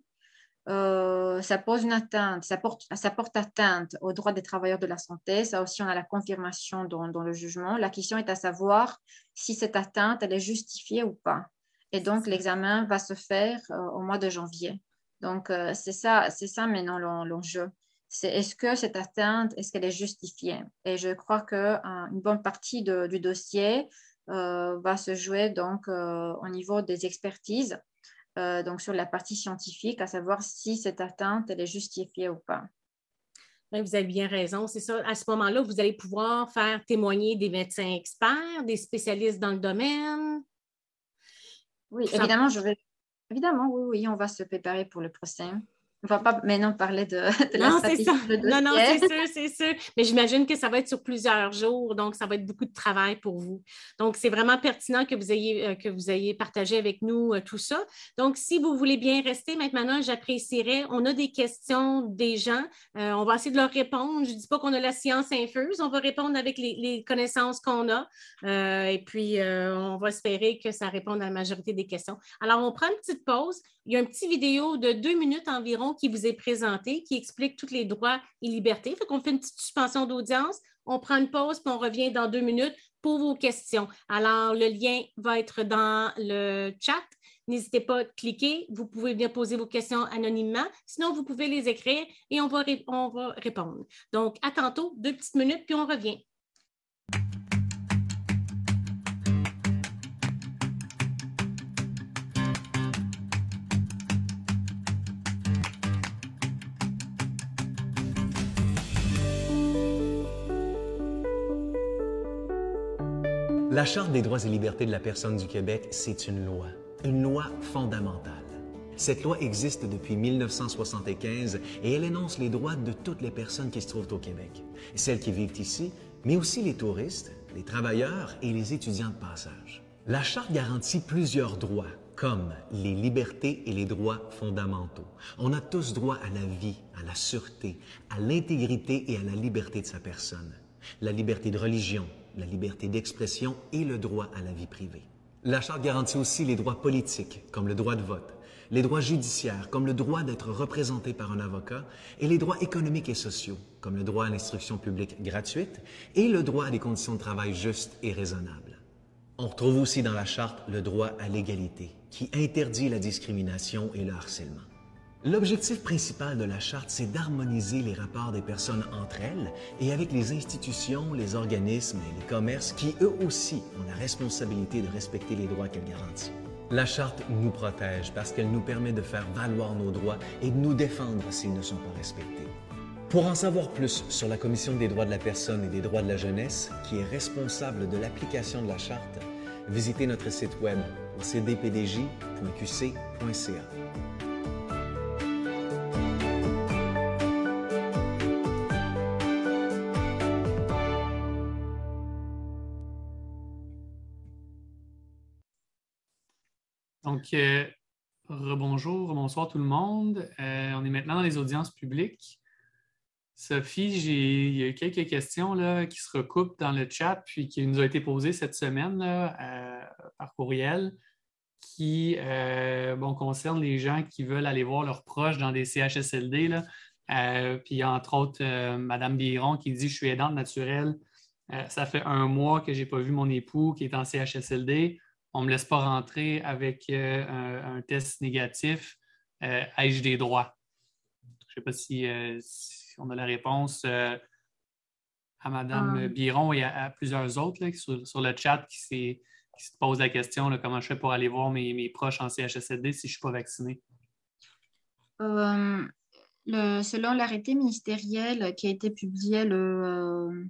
euh, ça pose une atteinte, ça porte, ça porte atteinte aux droits des travailleurs de la santé. Ça aussi, on a la confirmation dans, dans, le jugement. La question est à savoir si cette atteinte, elle est justifiée ou pas. Et donc, l'examen va se faire euh, au mois de janvier. Donc, euh, c'est ça, c'est ça maintenant l'enjeu. C'est est-ce que cette atteinte, est-ce qu'elle est justifiée? Et je crois qu'une bonne partie du dossier va se jouer donc au niveau des expertises euh, donc sur la partie scientifique, à savoir si cette atteinte elle est justifiée ou pas. vous avez bien raison. C'est ça. À ce moment-là, vous allez pouvoir faire témoigner des médecins experts, des spécialistes dans le domaine. Oui, évidemment, je vais. Évidemment, oui, oui, on va se préparer pour le procès. On ne va pas maintenant parler de, de non, la ça. Non, non, c'est sûr, c'est sûr. Mais j'imagine que ça va être sur plusieurs jours, donc ça va être beaucoup de travail pour vous. Donc, c'est vraiment pertinent que vous ayez, euh, que vous ayez partagé avec nous euh, tout ça. Donc, si vous voulez bien rester maintenant, j'apprécierais. On a des questions des gens. Euh, on va essayer de leur répondre. Je ne dis pas qu'on a la science infuse. On va répondre avec les, connaissances qu'on a. et puis, on va espérer que ça réponde à la majorité des questions. Alors, on prend une petite pause. Il y a une petite vidéo de deux minutes environ qui vous est présentée, qui explique tous les droits et libertés. Fait qu'on fait une petite suspension d'audience, on prend une pause, puis on revient dans deux minutes pour vos questions. Alors, le lien va être dans le chat. N'hésitez pas à cliquer. Vous pouvez bien poser vos questions anonymement. Sinon, vous pouvez les écrire et on va, on va répondre. Donc, à tantôt, deux petites minutes, puis on revient. La Charte des droits et libertés de la personne du Québec, c'est une loi, une loi fondamentale. Cette loi existe depuis 1975 et elle énonce les droits de toutes les personnes qui se trouvent au Québec, celles qui vivent ici, mais aussi les touristes, les travailleurs et les étudiants de passage. La Charte garantit plusieurs droits, comme les libertés et les droits fondamentaux. On a tous droit à la vie, à la sûreté, à l'intégrité et à la liberté de sa personne. La liberté de religion, la liberté d'expression et le droit à la vie privée. La Charte garantit aussi les droits politiques, comme le droit de vote, les droits judiciaires, comme le droit d'être représenté par un avocat, et les droits économiques et sociaux, comme le droit à l'instruction publique gratuite et le droit à des conditions de travail justes et raisonnables. On retrouve aussi dans la Charte le droit à l'égalité, qui interdit la discrimination et le harcèlement. L'objectif principal de la charte, c'est d'harmoniser les rapports des personnes entre elles et avec les institutions, les organismes et les commerces qui, eux aussi, ont la responsabilité de respecter les droits qu'elle garantit. La charte nous protège parce qu'elle nous permet de faire valoir nos droits et de nous défendre s'ils ne sont pas respectés. Pour en savoir plus sur la Commission des droits de la personne et des droits de la jeunesse, qui est responsable de l'application de la charte, visitez notre site web au cdpdj.qc.ca. Donc, euh, rebonjour, bonsoir tout le monde. Euh, on est maintenant dans les audiences publiques. Sophie, il y a quelques questions là, qui se recoupent dans le chat, puis qui nous ont été posées cette semaine euh, par courriel, qui bon, concernent les gens qui veulent aller voir leurs proches dans des CHSLD. Là. puis, entre autres, Mme Biron qui dit Je suis aidante naturelle. ça fait un mois que je n'ai pas vu mon époux qui est en CHSLD on ne me laisse pas rentrer avec euh, un, test négatif, euh, ai-je des droits? sais pas si, on a la réponse à Mme Ah. Biron et à, à plusieurs autres là, sur, sur le chat qui, s'est- qui se posent la question là, comment je fais pour aller voir mes, mes proches en CHSLD si je ne suis pas vacciné? Euh, selon l'arrêté ministériel qui a été publié le, euh,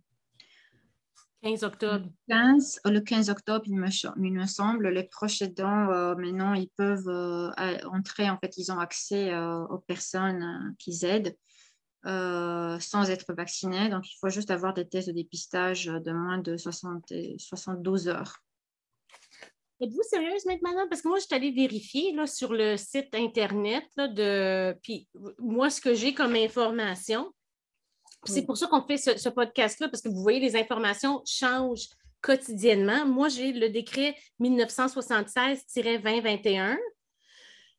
15 octobre. 15, euh, le 15 octobre, il me, ch- il me semble, les proches aidants, euh, maintenant, ils peuvent euh, entrer, en fait, ils ont accès euh, aux personnes euh, qu'ils aident sans être vaccinés. Donc, il faut juste avoir des tests de dépistage de moins de 60 et 72 heures. Êtes-vous sérieuse, Manon? Parce que moi, je suis allée vérifier là, sur le site Internet là, de. Puis moi, ce que j'ai comme information, c'est pour ça qu'on fait ce, ce podcast-là, parce que vous voyez, les informations changent quotidiennement. Moi, j'ai le décret 1976-2021.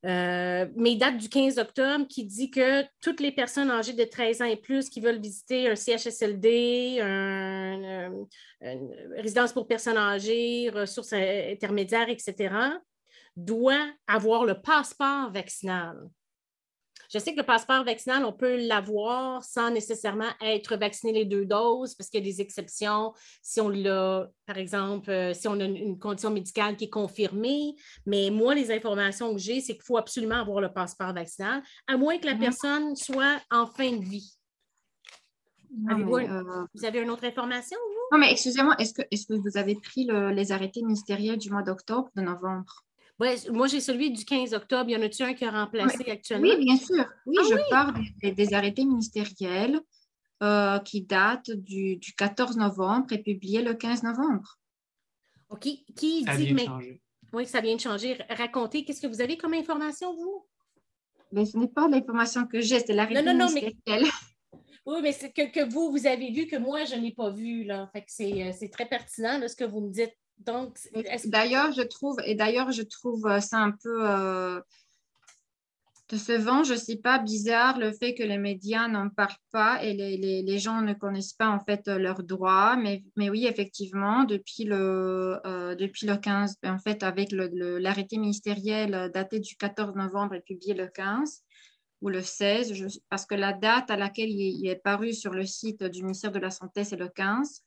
Euh, mais il date du 15 octobre qui dit que toutes les personnes âgées de 13 ans et plus qui veulent visiter un CHSLD, un, euh, une résidence pour personnes âgées, ressources euh, intermédiaires, etc., doivent avoir le passeport vaccinal. Je sais que le passeport vaccinal, on peut l'avoir sans nécessairement être vacciné les deux doses parce qu'il y a des exceptions si on l'a, par exemple, euh, si on a une, condition médicale qui est confirmée. Mais moi, les informations que j'ai, c'est qu'il faut absolument avoir le passeport vaccinal, à moins que la Mhm. personne soit en fin de vie. Non, mais, euh, Vous avez une autre information, vous? non, mais excusez-moi, est-ce que, vous avez pris le- les arrêtés ministériels du mois d'octobre, de novembre? Ouais, moi, j'ai celui du 15 octobre. Y en a-tu un qui a remplacé actuellement? Oui, bien sûr. Oui, Ah je parle des, des arrêtés ministériels euh, qui datent du, du 14 novembre et publiés le 15 novembre. OK. Qui Ça dit vient que de mais- changer. Oui, ça vient de changer. Racontez, qu'est-ce que vous avez comme information, vous? Mais ce n'est pas l'information que j'ai, c'est l'arrêté Non, non, non, mais-. Oui, mais c'est que, que vous, vous avez vu que moi, je n'ai pas vu. Là. Fait que c'est, euh, c'est très pertinent là, ce que vous me dites. Donc, D'ailleurs, je trouve, et d'ailleurs, je trouve euh, ça un peu euh, décevant, je ne sais pas, bizarre le fait que les médias n'en parlent pas et les, les- les gens ne connaissent pas en fait euh, leurs droits. Mais, mais oui, effectivement, depuis le, euh, depuis le 15, en fait, avec l'arrêté ministériel daté du 14 novembre et publié le 15 ou le 16, je- parce que la date à laquelle il, il est paru sur le site du ministère de la Santé, c'est le 15.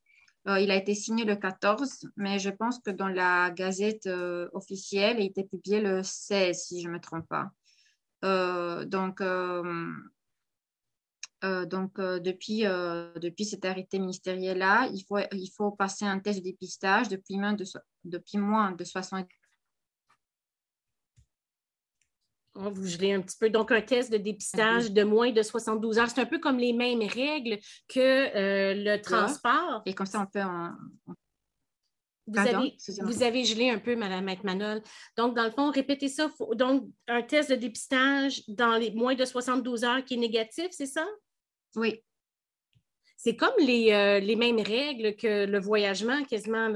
Euh, il a été signé le 14, mais je pense que dans la gazette euh, officielle, il a été publié le 16, si je ne me trompe pas. Euh, donc, donc depuis, depuis cet arrêté ministériel-là, il faut, il faut passer un test de dépistage depuis moins de, so- depuis moins de 60 on va vous geler un petit peu. Donc, un test de dépistage de moins de 72 heures. C'est un peu comme les mêmes règles que euh, le transport. et comme ça, on peut en... Vous Pardon, avez, excusez-moi. vous avez gelé un peu, Mme Maître Manol. Donc, dans le fond, répétez ça. Faut- donc, un test de dépistage dans les moins de 72 heures qui est négatif, c'est ça? Oui, C'est comme les, euh, les mêmes règles que le voyagement, quasiment.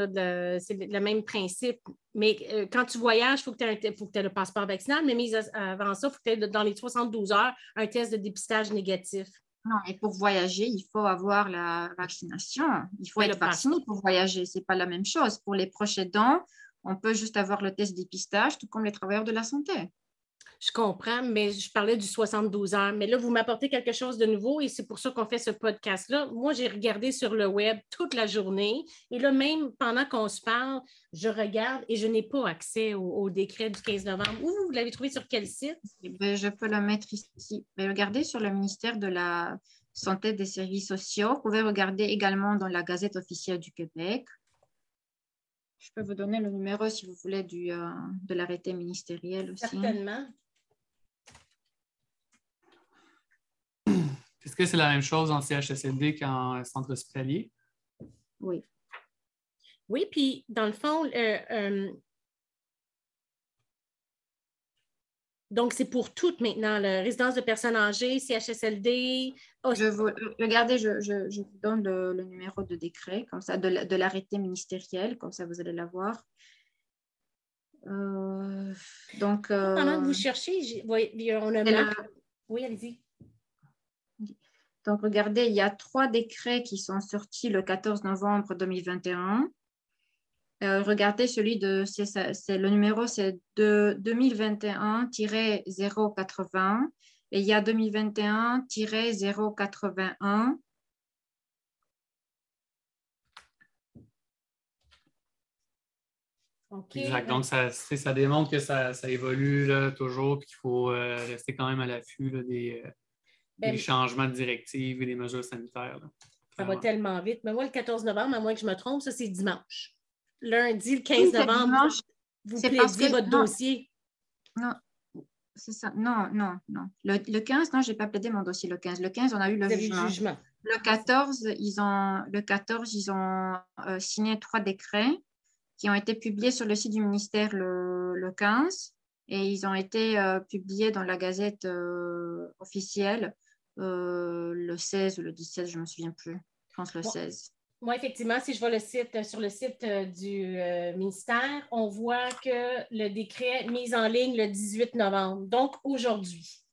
c'est le, même principe. Mais euh, quand tu voyages, il faut que tu aies, le passeport vaccinal, mais mis avant ça, il faut que tu aies dans les 72 heures un test de dépistage négatif. non, et pour voyager, il faut avoir la vaccination. Il faut être vacciné pour voyager. Ce n'est pas la même chose. Pour les proches aidants, on peut juste avoir le test de dépistage, tout comme les travailleurs de la santé. Je comprends, mais je parlais du 72 heures. Mais là, vous m'apportez quelque chose de nouveau et c'est pour ça qu'on fait ce podcast-là. Moi, j'ai regardé sur le web toute la journée et là, même pendant qu'on se parle, je regarde et je n'ai pas accès au, au décret du 15 novembre. Où vous l'avez trouvé sur quel site? Eh je peux le mettre ici. Mais regardez sur le ministère de la Santé et des Services sociaux. Vous pouvez regarder également dans la Gazette officielle du Québec. Je peux vous donner le numéro si vous voulez du, euh, de l'arrêté ministériel aussi. Certainement. Est-ce que c'est la même chose en CHSLD qu'en centre hospitalier? Oui. Oui, puis dans le fond, euh, euh, donc c'est pour toutes maintenant, la résidence de personnes âgées, CHSLD, Je vous, regardez, je, je- je vous donne le, le numéro de décret, comme ça, de, la- de l'arrêté ministériel, comme ça vous allez l'avoir. Euh, donc, euh, pendant que vous cherchez, j'ai- oui, on a la- Oui, allez-y. Donc, regardez, il y a trois décrets qui sont sortis le 14 novembre 2021. Euh, regardez celui de, c'est le numéro, c'est de 2021-080 Et il y a 2021-081. Exact. Donc, ça, ça démontre que ça, évolue là, toujours et qu'il faut euh, rester quand même à l'affût des, euh, ben, changements de directives et des mesures sanitaires. Ça va tellement vite. Mais moi, le 14 novembre, à moins que je me trompe, ça, c'est dimanche. Lundi, le 15 novembre, vous plaidiez votre dossier. Non, c'est ça. Non, non, non. Le, 15, non, je n'ai pas plaidé mon dossier le 15. Le 15, on a eu le, jugement. Le 14, ils ont, le 14, ils ont euh, signé trois décrets qui ont été publiés sur le site du ministère le, 15 et ils ont été euh, publiés dans la gazette euh, officielle le 16 ou le 17, je ne me souviens plus. Je pense le 16. Moi, effectivement, si je vois le site euh, sur le site euh, du euh, ministère, on voit que le décret est mis en ligne le 18 novembre, donc aujourd'hui.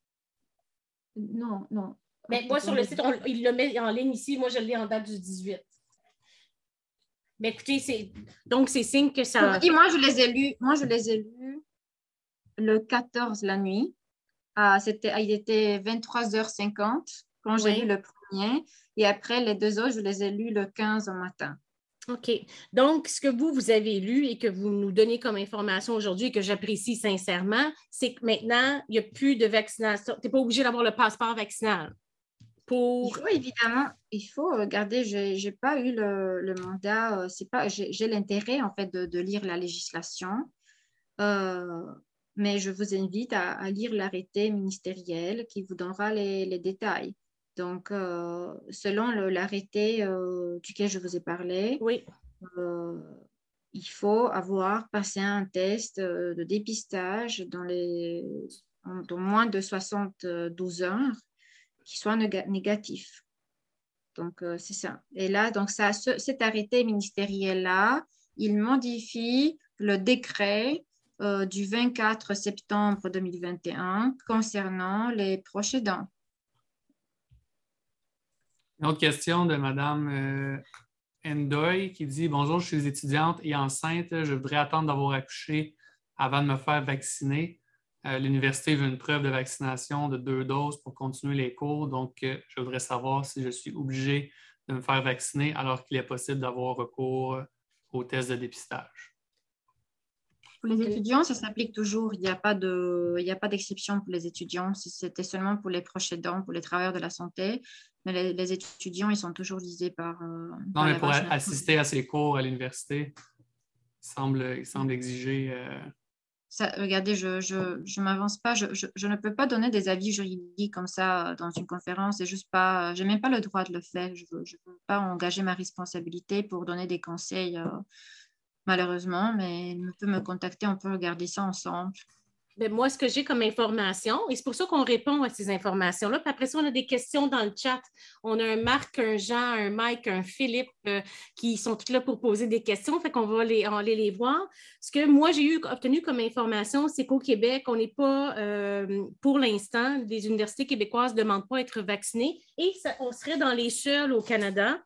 Non, non. Mais moi, sur le site, il le met en ligne ici. Moi, je l'ai en date du 18. Mais écoutez, c'est donc c'est signe que ça. Oui, moi, je les ai lus. Moi, je les ai lus le 14 la nuit. Ah, c'était, il était 23h50 quand j'ai lu le premier. Et après, les deux autres, je les ai lus le 15 au matin. OK. Donc, ce que vous, vous avez lu et que vous nous donnez comme information aujourd'hui et que j'apprécie sincèrement, c'est que maintenant, il n'y a plus de vaccination. Tu n'es pas obligé d'avoir le passeport vaccinal. Pour... Il faut évidemment, il faut regarder, je n'ai pas eu le, mandat, euh, c'est pas, j'ai l'intérêt en fait de, lire la législation, euh, mais je vous invite à, lire l'arrêté ministériel qui vous donnera les détails. Donc, euh, selon l'arrêté euh, duquel je vous ai parlé, oui. Euh, il faut avoir passé un test de dépistage dans, les, dans moins de 72 heures qui soit négatif. Donc, c'est ça. Et là, donc ça, cet arrêté ministériel-là, il modifie le décret du 24 septembre 2021 concernant les proches aidants. Une autre question de euh, Endoy qui dit Bonjour, je suis étudiante et enceinte. Je voudrais attendre d'avoir accouché avant de me faire vacciner. Euh, l'université veut une preuve de vaccination de deux doses pour continuer les cours. Donc, euh, je voudrais savoir si je suis obligée de me faire vacciner alors qu'il est possible d'avoir recours au test de dépistage. Pour les étudiants, ça s'applique toujours. Il n'y a pas d'exception pour les étudiants. C'était seulement pour les proches aidants, pour les travailleurs de la santé. Mais les, étudiants, ils sont toujours visés par. Euh, non, mais pour assister à ces cours à l'université, il semble, il semble exiger. Euh, ça, regardez, je ne m'avance pas. Je, je, ne peux pas donner des avis juridiques comme ça euh, dans une conférence. C'est juste pas. Je n'ai même pas le droit de le faire. Je ne veux, pas engager ma responsabilité pour donner des conseils malheureusement, mais il peut me contacter, on peut regarder ça ensemble. Ben, moi, ce que j'ai comme information, et c'est pour ça qu'on répond à ces informations-là. Puis après ça, on a des questions dans le chat. On a un Marc, un Jean, un Mike, un Philippe euh, qui sont tous là pour poser des questions. Fait qu'on va aller les voir. Ce que moi, j'ai eu obtenu comme information, c'est qu'au Québec, on n'est pas, euh, pour l'instant, les universités québécoises ne demandent pas à être vaccinées et on serait dans les seuls au Canada,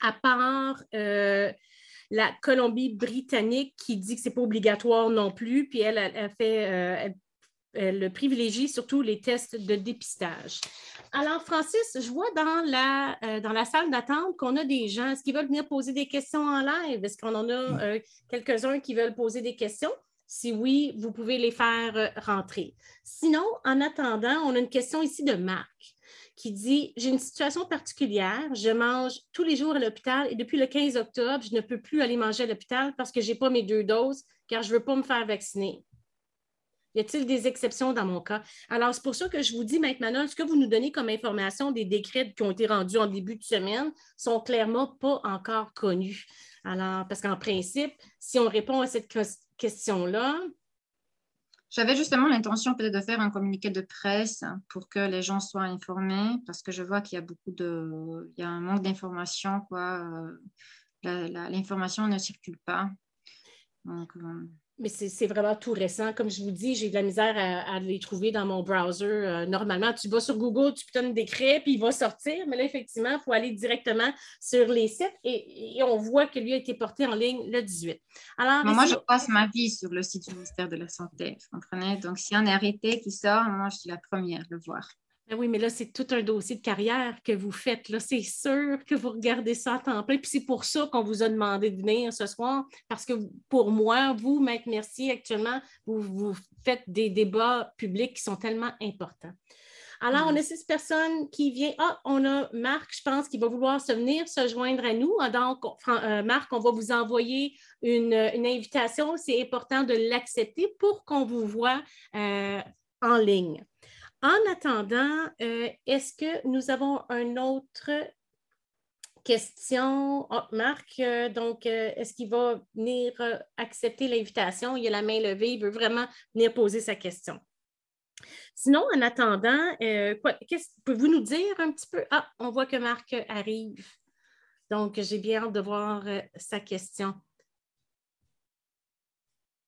à part. Euh, la Colombie-Britannique qui dit que ce n'est pas obligatoire non plus, puis elle, a fait, euh, elle, privilégie surtout les tests de dépistage. Alors, Francis, je vois dans la, euh, dans la salle d'attente qu'on a des gens. Est-ce qu'ils veulent venir poser des questions en live? Est-ce qu'on en a euh, quelques-uns qui veulent poser des questions? Si oui, vous pouvez les faire rentrer. Sinon, en attendant, on a une question ici de Marc qui dit J'ai une situation particulière, je mange tous les jours à l'hôpital et depuis le 15 octobre, je ne peux plus aller manger à l'hôpital parce que je n'ai pas mes deux doses car je ne veux pas me faire vacciner. Y a-t-il des exceptions dans mon cas? Alors, c'est pour ça que je vous dis maintenant, ce que vous nous donnez comme information des décrets qui ont été rendus en début de semaine sont clairement pas encore connus. Alors, parce qu'en principe, si on répond à cette question-là, j'avais justement l'intention peut-être de faire un communiqué de presse pour que les gens soient informés, parce que je vois qu'il y a beaucoup de, il y a un manque d'information, quoi. Euh, l'information ne circule pas. Donc, euh, mais c'est vraiment tout récent. Comme je vous dis, j'ai de la misère à, les trouver dans mon browser. Euh, normalement, tu vas sur Google, tu donnes des décret, puis il va sortir. Mais là, effectivement, il faut aller directement sur les sites et, on voit que lui a été porté en ligne le 18. Alors, moi, je passe ma vie sur le site du ministère de la Santé, vous comprenez? Donc, s'il y a un arrêté qui sort, moi, je suis la première à le voir. Ben oui, mais là, c'est tout un dossier de carrière que vous faites. Là, c'est sûr que vous regardez ça à temps plein. Puis c'est pour ça qu'on vous a demandé de venir ce soir, parce que pour moi, vous, Maître Mercier, actuellement, vous, faites des débats publics qui sont tellement importants. Alors, on a six personnes qui viennent. Ah, on a Marc, je pense, qui va vouloir se venir se joindre à nous. Ah, donc, euh, Marc, on va vous envoyer une, invitation. C'est important de l'accepter pour qu'on vous voit euh, en ligne. En attendant, euh, est-ce que nous avons une autre question? Oh, Marc, euh, donc, euh, est-ce qu'il va venir accepter l'invitation? Il a la main levée, il veut vraiment venir poser sa question. Sinon, en attendant, pouvez-vous nous dire un petit peu? Ah, on voit que Marc arrive. Donc, j'ai bien hâte de voir sa question.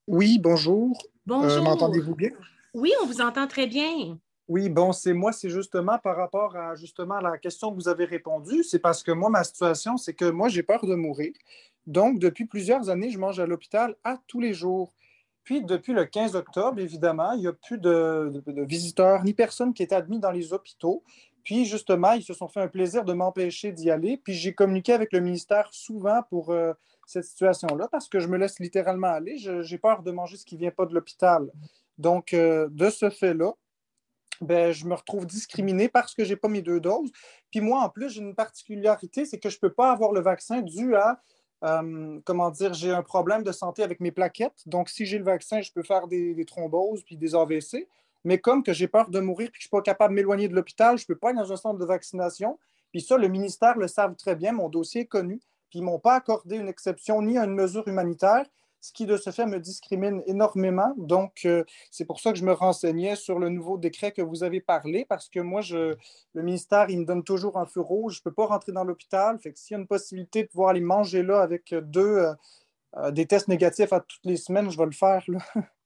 Oui, bonjour. Bonjour. M'entendez-vous bien? Oui, on vous entend très bien. Oui, bon, c'est moi, c'est justement par rapport à justement la question que vous avez répondu. C'est parce que moi, ma situation, c'est que moi, j'ai peur de mourir. Donc, depuis plusieurs années, je mange à l'hôpital à tous les jours. Puis, depuis le 15 octobre, évidemment, il n'y a plus de, visiteurs ni personne qui est admis dans les hôpitaux. Puis, justement, ils se sont fait un plaisir de m'empêcher d'y aller. Puis, j'ai communiqué avec le ministère souvent pour euh, cette situation-là parce que je me laisse littéralement aller. J'ai peur de manger ce qui ne vient pas de l'hôpital. Donc, euh, de ce fait-là, ben, je me retrouve discriminé parce que je n'ai pas mes deux doses. Puis moi, en plus, j'ai une particularité, c'est que je ne peux pas avoir le vaccin dû à, euh, comment dire, j'ai un problème de santé avec mes plaquettes. Donc, si j'ai le vaccin, je peux faire des, thromboses puis des AVC. Mais comme que j'ai peur de mourir et que je ne suis pas capable de m'éloigner de l'hôpital, je ne peux pas aller dans un centre de vaccination. Puis ça, le ministère le savent très bien, mon dossier est connu. Puis ils ne m'ont pas accordé une exception ni à une mesure humanitaire ce qui de ce fait me discrimine énormément. Donc, euh, c'est pour ça que je me renseignais sur le nouveau décret que vous avez parlé, parce que moi, je, le ministère, il me donne toujours un feu rouge. Je ne peux pas rentrer dans l'hôpital. Fait que s'il y a une possibilité de pouvoir aller manger là avec deux, euh, euh, des tests négatifs à toutes les semaines, je vais le faire. Là.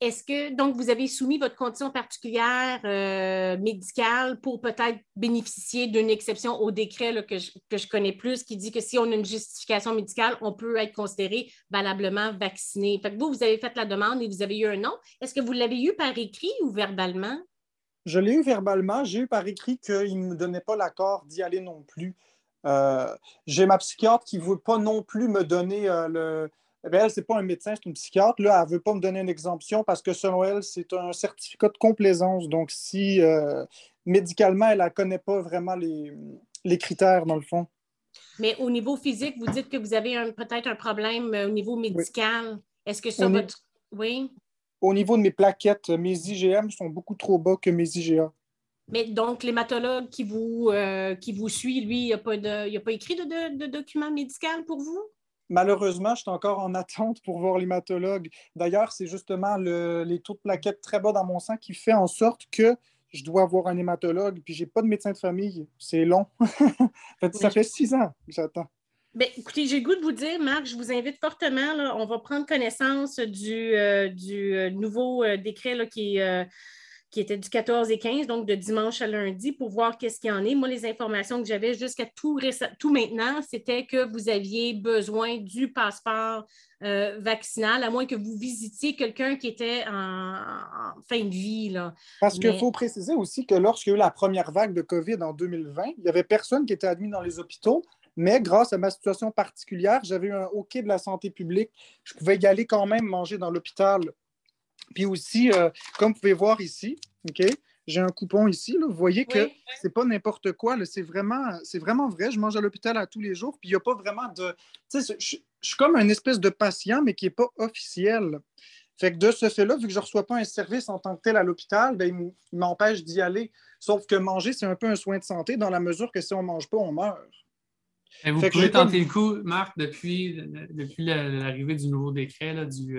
Est-ce que, donc, vous avez soumis votre condition particulière euh, médicale pour peut-être bénéficier d'une exception au décret que, je, connais plus, qui dit que si on a une justification médicale, on peut être considéré valablement vacciné? Fait que vous, vous avez fait la demande et vous avez eu un nom. Est-ce que vous l'avez eu par écrit ou verbalement? Je l'ai eu verbalement. J'ai eu par écrit qu'il ne me donnait pas l'accord d'y aller non plus. Euh, j'ai ma psychiatre qui ne veut pas non plus me donner euh, le eh elle, ce n'est pas un médecin, c'est une psychiatre. Là, elle ne veut pas me donner une exemption parce que selon elle, c'est un certificat de complaisance. Donc, si euh, médicalement, elle ne connaît pas vraiment les, critères, dans le fond. Mais au niveau physique, vous dites que vous avez peut-être un problème euh, au niveau médical. Est-ce que ça va. Oui? Au niveau de mes plaquettes, mes IgM sont beaucoup trop bas que mes IgA. Mais donc, l'hématologue qui vous, euh, qui vous suit, lui, il n'a pas, pas, écrit de, de document médical pour vous? Malheureusement, je suis encore en attente pour voir l'hématologue. D'ailleurs, c'est justement les taux de plaquettes très bas dans mon sang qui fait en sorte que je dois voir un hématologue, puis je n'ai pas de médecin de famille. C'est long. ça fait six ans que j'attends. Bien, écoutez, j'ai le goût de vous dire, Marc, je vous invite fortement, on va prendre connaissance du, euh, du euh, nouveau euh, décret qui est qui était du 14 et 15, donc de dimanche à lundi, pour voir qu'est-ce qu'il y en est. Moi, les informations que j'avais jusqu'à tout, tout maintenant, c'était que vous aviez besoin du passeport euh, vaccinal, à moins que vous visitiez quelqu'un qui était en, fin de vie. Là. Parce qu'il faut préciser aussi que lorsqu'il y a eu la première vague de COVID en 2020, il n'y avait personne qui était admis dans les hôpitaux. Mais grâce à ma situation particulière, j'avais eu un OK de la santé publique. Je pouvais y aller quand même manger dans l'hôpital puis aussi, euh, comme vous pouvez voir ici, OK, j'ai un coupon ici. Là, vous voyez que c'est pas n'importe quoi. C'est vraiment, vraiment vrai. Je mange à l'hôpital à tous les jours. Puis il n'y a pas vraiment de. Tu sais, je, suis comme un espèce de patient, mais qui n'est pas officiel. Fait que de ce fait-là, vu que je ne reçois pas un service en tant que tel à l'hôpital, ben, il m'empêche d'y aller. Sauf que manger, c'est un peu un soin de santé dans la mesure que si on ne mange pas, on meurt vous pouvez tenter le coup, Marc, depuis, depuis l'arrivée du nouveau décret du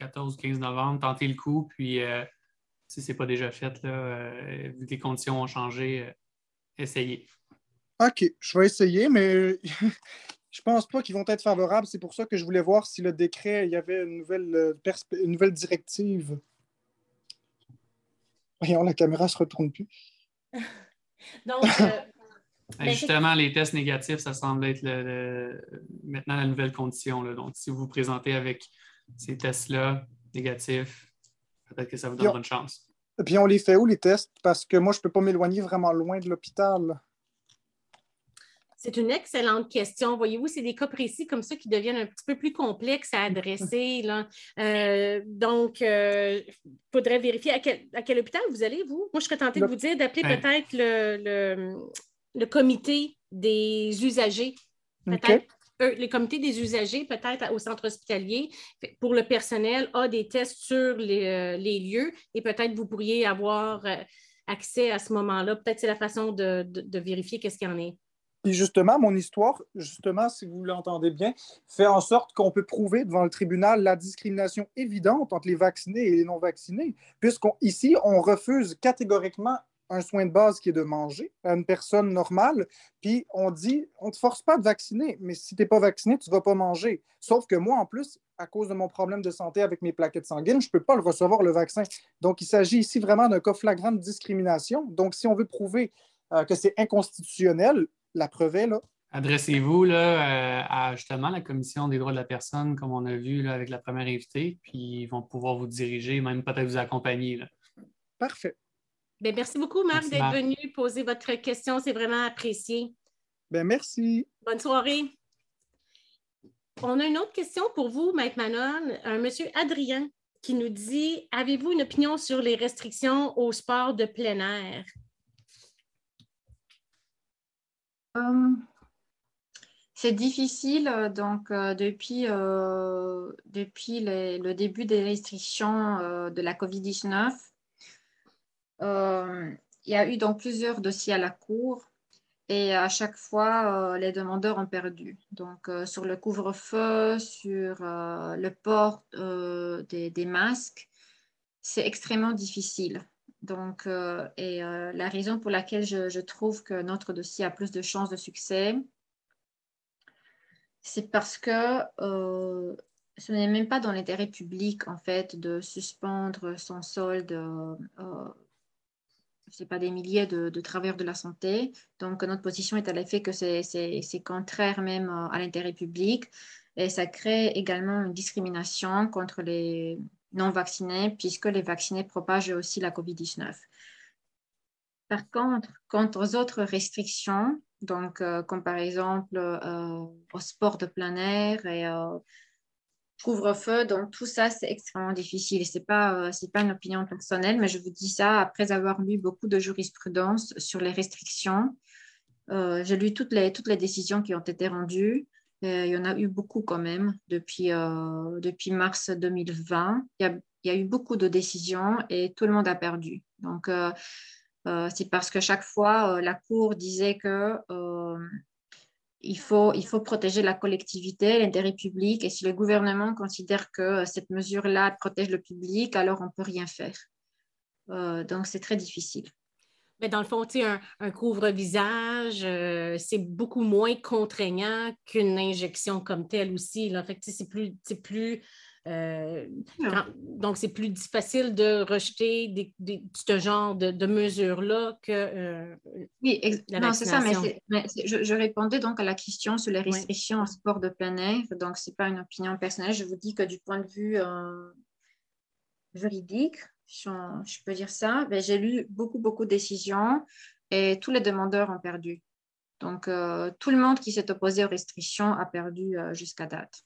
14-15 euh, novembre, tentez le coup, puis euh, si ce n'est pas déjà fait, là, euh, vu que les conditions ont changé, essayez. OK, je vais essayer, mais je pense pas qu'ils vont être favorables. C'est pour ça que je voulais voir si le décret, il y avait une nouvelle, euh, une nouvelle directive. Voyons, la caméra ne se retourne plus. Donc, euh, ben, justement, les tests négatifs, ça semble être maintenant la nouvelle condition. Donc, si vous vous présentez avec ces tests-là négatifs, peut-être que ça vous donnera une chance. Et puis, on les fait où, les tests? Parce que moi, je ne peux pas m'éloigner vraiment loin de l'hôpital. C'est une excellente question. Voyez-vous, c'est des cas précis comme ça qui deviennent un petit peu plus complexes à adresser. Euh, donc, il euh, faudrait vérifier à quel, hôpital vous allez, vous? Moi, je serais tentée de vous dire d'appeler peut-être le, comité des usagers. Peut-être le comité des usagers, peut-être au centre hospitalier, pour le personnel, a des tests sur les, euh, lieux et peut-être vous pourriez avoir accès à ce moment-là. Peut-être c'est la façon de, de vérifier qu'est-ce qu'il y en est. Et justement, mon histoire, justement, si vous l'entendez bien, fait en sorte qu'on peut prouver devant le tribunal la discrimination évidente entre les vaccinés et les non-vaccinés, puisqu'ici, on refuse catégoriquement un soin de base qui est de manger à une personne normale, puis on dit, on ne te force pas de vacciner, mais si tu n'es pas vacciné, tu ne vas pas manger. Sauf que moi, en plus, à cause de mon problème de santé avec mes plaquettes sanguines, je ne peux pas le recevoir, le vaccin. Donc, il s'agit ici vraiment d'un cas flagrant de discrimination. Donc, si on veut prouver euh, que c'est inconstitutionnel, la preuve là. Adressez-vous euh, à justement la Commission des droits de la personne, comme on a vu là, avec la première invitée, puis ils vont pouvoir vous diriger, même peut-être vous accompagner. Là. Parfait. Bien, merci beaucoup, Marc, d'être venu poser votre question. C'est vraiment apprécié. Bien, merci. Bonne soirée. On a une autre question pour vous, Maître Manon. Un monsieur Adrien qui nous dit Avez-vous une opinion sur les restrictions au sport de plein air? Euh, c'est difficile. Donc, euh, depuis, euh, depuis le début des restrictions de la COVID-19, il y a eu donc plusieurs dossiers à la Cour et à chaque fois, les demandeurs ont perdu. Donc, sur le couvre-feu, sur le port des, masques, c'est extrêmement difficile. Donc, euh, et euh, la raison pour laquelle je, trouve que notre dossier a plus de chances de succès, c'est parce que euh, ce n'est même pas dans l'intérêt public, en fait, de suspendre sans solde, ce pas des milliers de, de, travailleurs de la santé. Donc, notre position est à l'effet que c'est contraire même à l'intérêt public et ça crée également une discrimination contre les, non vaccinés, puisque les vaccinés propagent aussi la COVID-19. Par contre, quant aux autres restrictions, donc euh, comme par exemple euh, au sport de plein air et au couvre-feu, donc tout ça, c'est extrêmement difficile. Ce n'est pas, euh, pas une opinion personnelle, mais je vous dis ça après avoir lu beaucoup de jurisprudence sur les restrictions. J'ai lu toutes les, toutes les décisions qui ont été rendues. Euh, il y en a eu beaucoup quand même depuis, euh, depuis mars 2020. Il y, a, il y, a, eu beaucoup de décisions et tout le monde a perdu. Donc, euh, c'est parce que chaque fois, la Cour disait que il faut, il faut protéger la collectivité, l'intérêt public, et si le gouvernement considère que cette mesure-là protège le public, alors on ne peut rien faire. donc, c'est très difficile. Mais dans le fond, un, un couvre-visage, euh, c'est beaucoup moins contraignant qu'une injection comme telle aussi. Là. Fait c'est plus. plus euh, donc, c'est plus difficile de rejeter des, ce genre de, mesures-là que euh, oui, non, c'est ça, mais, je, répondais donc à la question sur les restrictions au sport de plein air. Donc, ce n'est pas une opinion personnelle. Je vous dis que du point de vue juridique, je peux dire ça, ben, j'ai lu beaucoup, beaucoup de décisions et tous les demandeurs ont perdu. Donc, euh, tout le monde qui s'est opposé aux restrictions a perdu euh, jusqu'à date.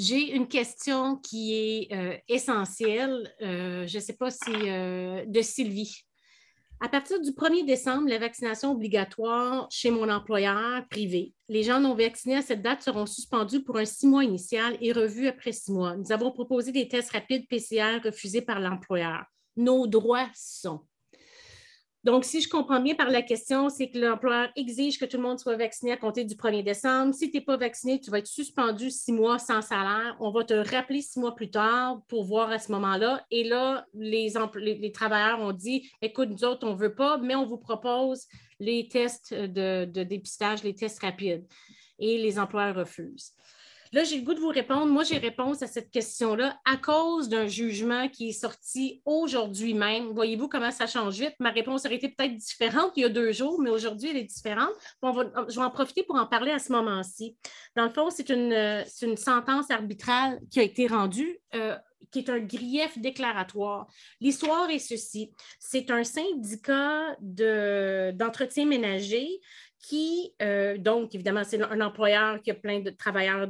J'ai une question qui est euh, essentielle. je ne sais pas si de Sylvie. À partir du 1er décembre, la vaccination obligatoire chez mon employeur privé. Les gens non vaccinés à cette date seront suspendus pour un six mois initial et revus après six mois. Nous avons proposé des tests rapides PCR refusés par l'employeur. Nos droits sont donc, si je comprends bien par la question, c'est que l'employeur exige que tout le monde soit vacciné à compter du 1er décembre. Si tu n'es pas vacciné, tu vas être suspendu six mois sans salaire. On va te rappeler six mois plus tard pour voir à ce moment-là. Et là, les, travailleurs ont dit écoute, nous autres, on ne veut pas, mais on vous propose les tests de, dépistage, les tests rapides. et les employeurs refusent. Là, j'ai le goût de vous répondre. Moi, j'ai réponse à cette question-là à cause d'un jugement qui est sorti aujourd'hui même. Voyez-vous comment ça change vite? Ma réponse aurait été peut-être différente il y a deux jours, mais aujourd'hui, elle est différente. je vais en profiter pour en parler à ce moment-ci. Dans le fond, c'est une, une, sentence arbitrale qui a été rendue. Euh, qui est un grief déclaratoire. L'histoire est ceci. C'est un syndicat d'entretien ménager qui, euh, donc, évidemment, c'est un employeur qui a plein de travailleurs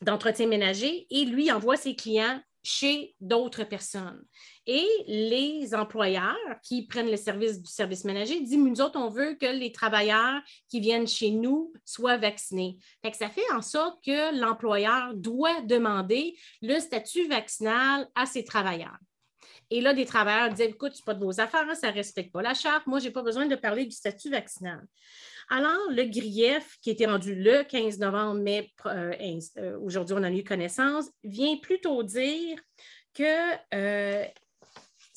d'entretien ménager et lui envoie ses clients chez d'autres personnes. Et les employeurs qui prennent le service du service ménager disent, nous autres, on veut que les travailleurs qui viennent chez nous soient vaccinés. ça fait en sorte que l'employeur doit demander le statut vaccinal à ses travailleurs. Et là, des travailleurs disent Écoute, ce pas de vos affaires, ça ne respecte pas la charte. Moi, je n'ai pas besoin de parler du statut vaccinal. Alors, le grief, qui était rendu le 15 novembre, mais euh, euh, aujourd'hui, on a eu connaissance, vient plutôt dire que euh,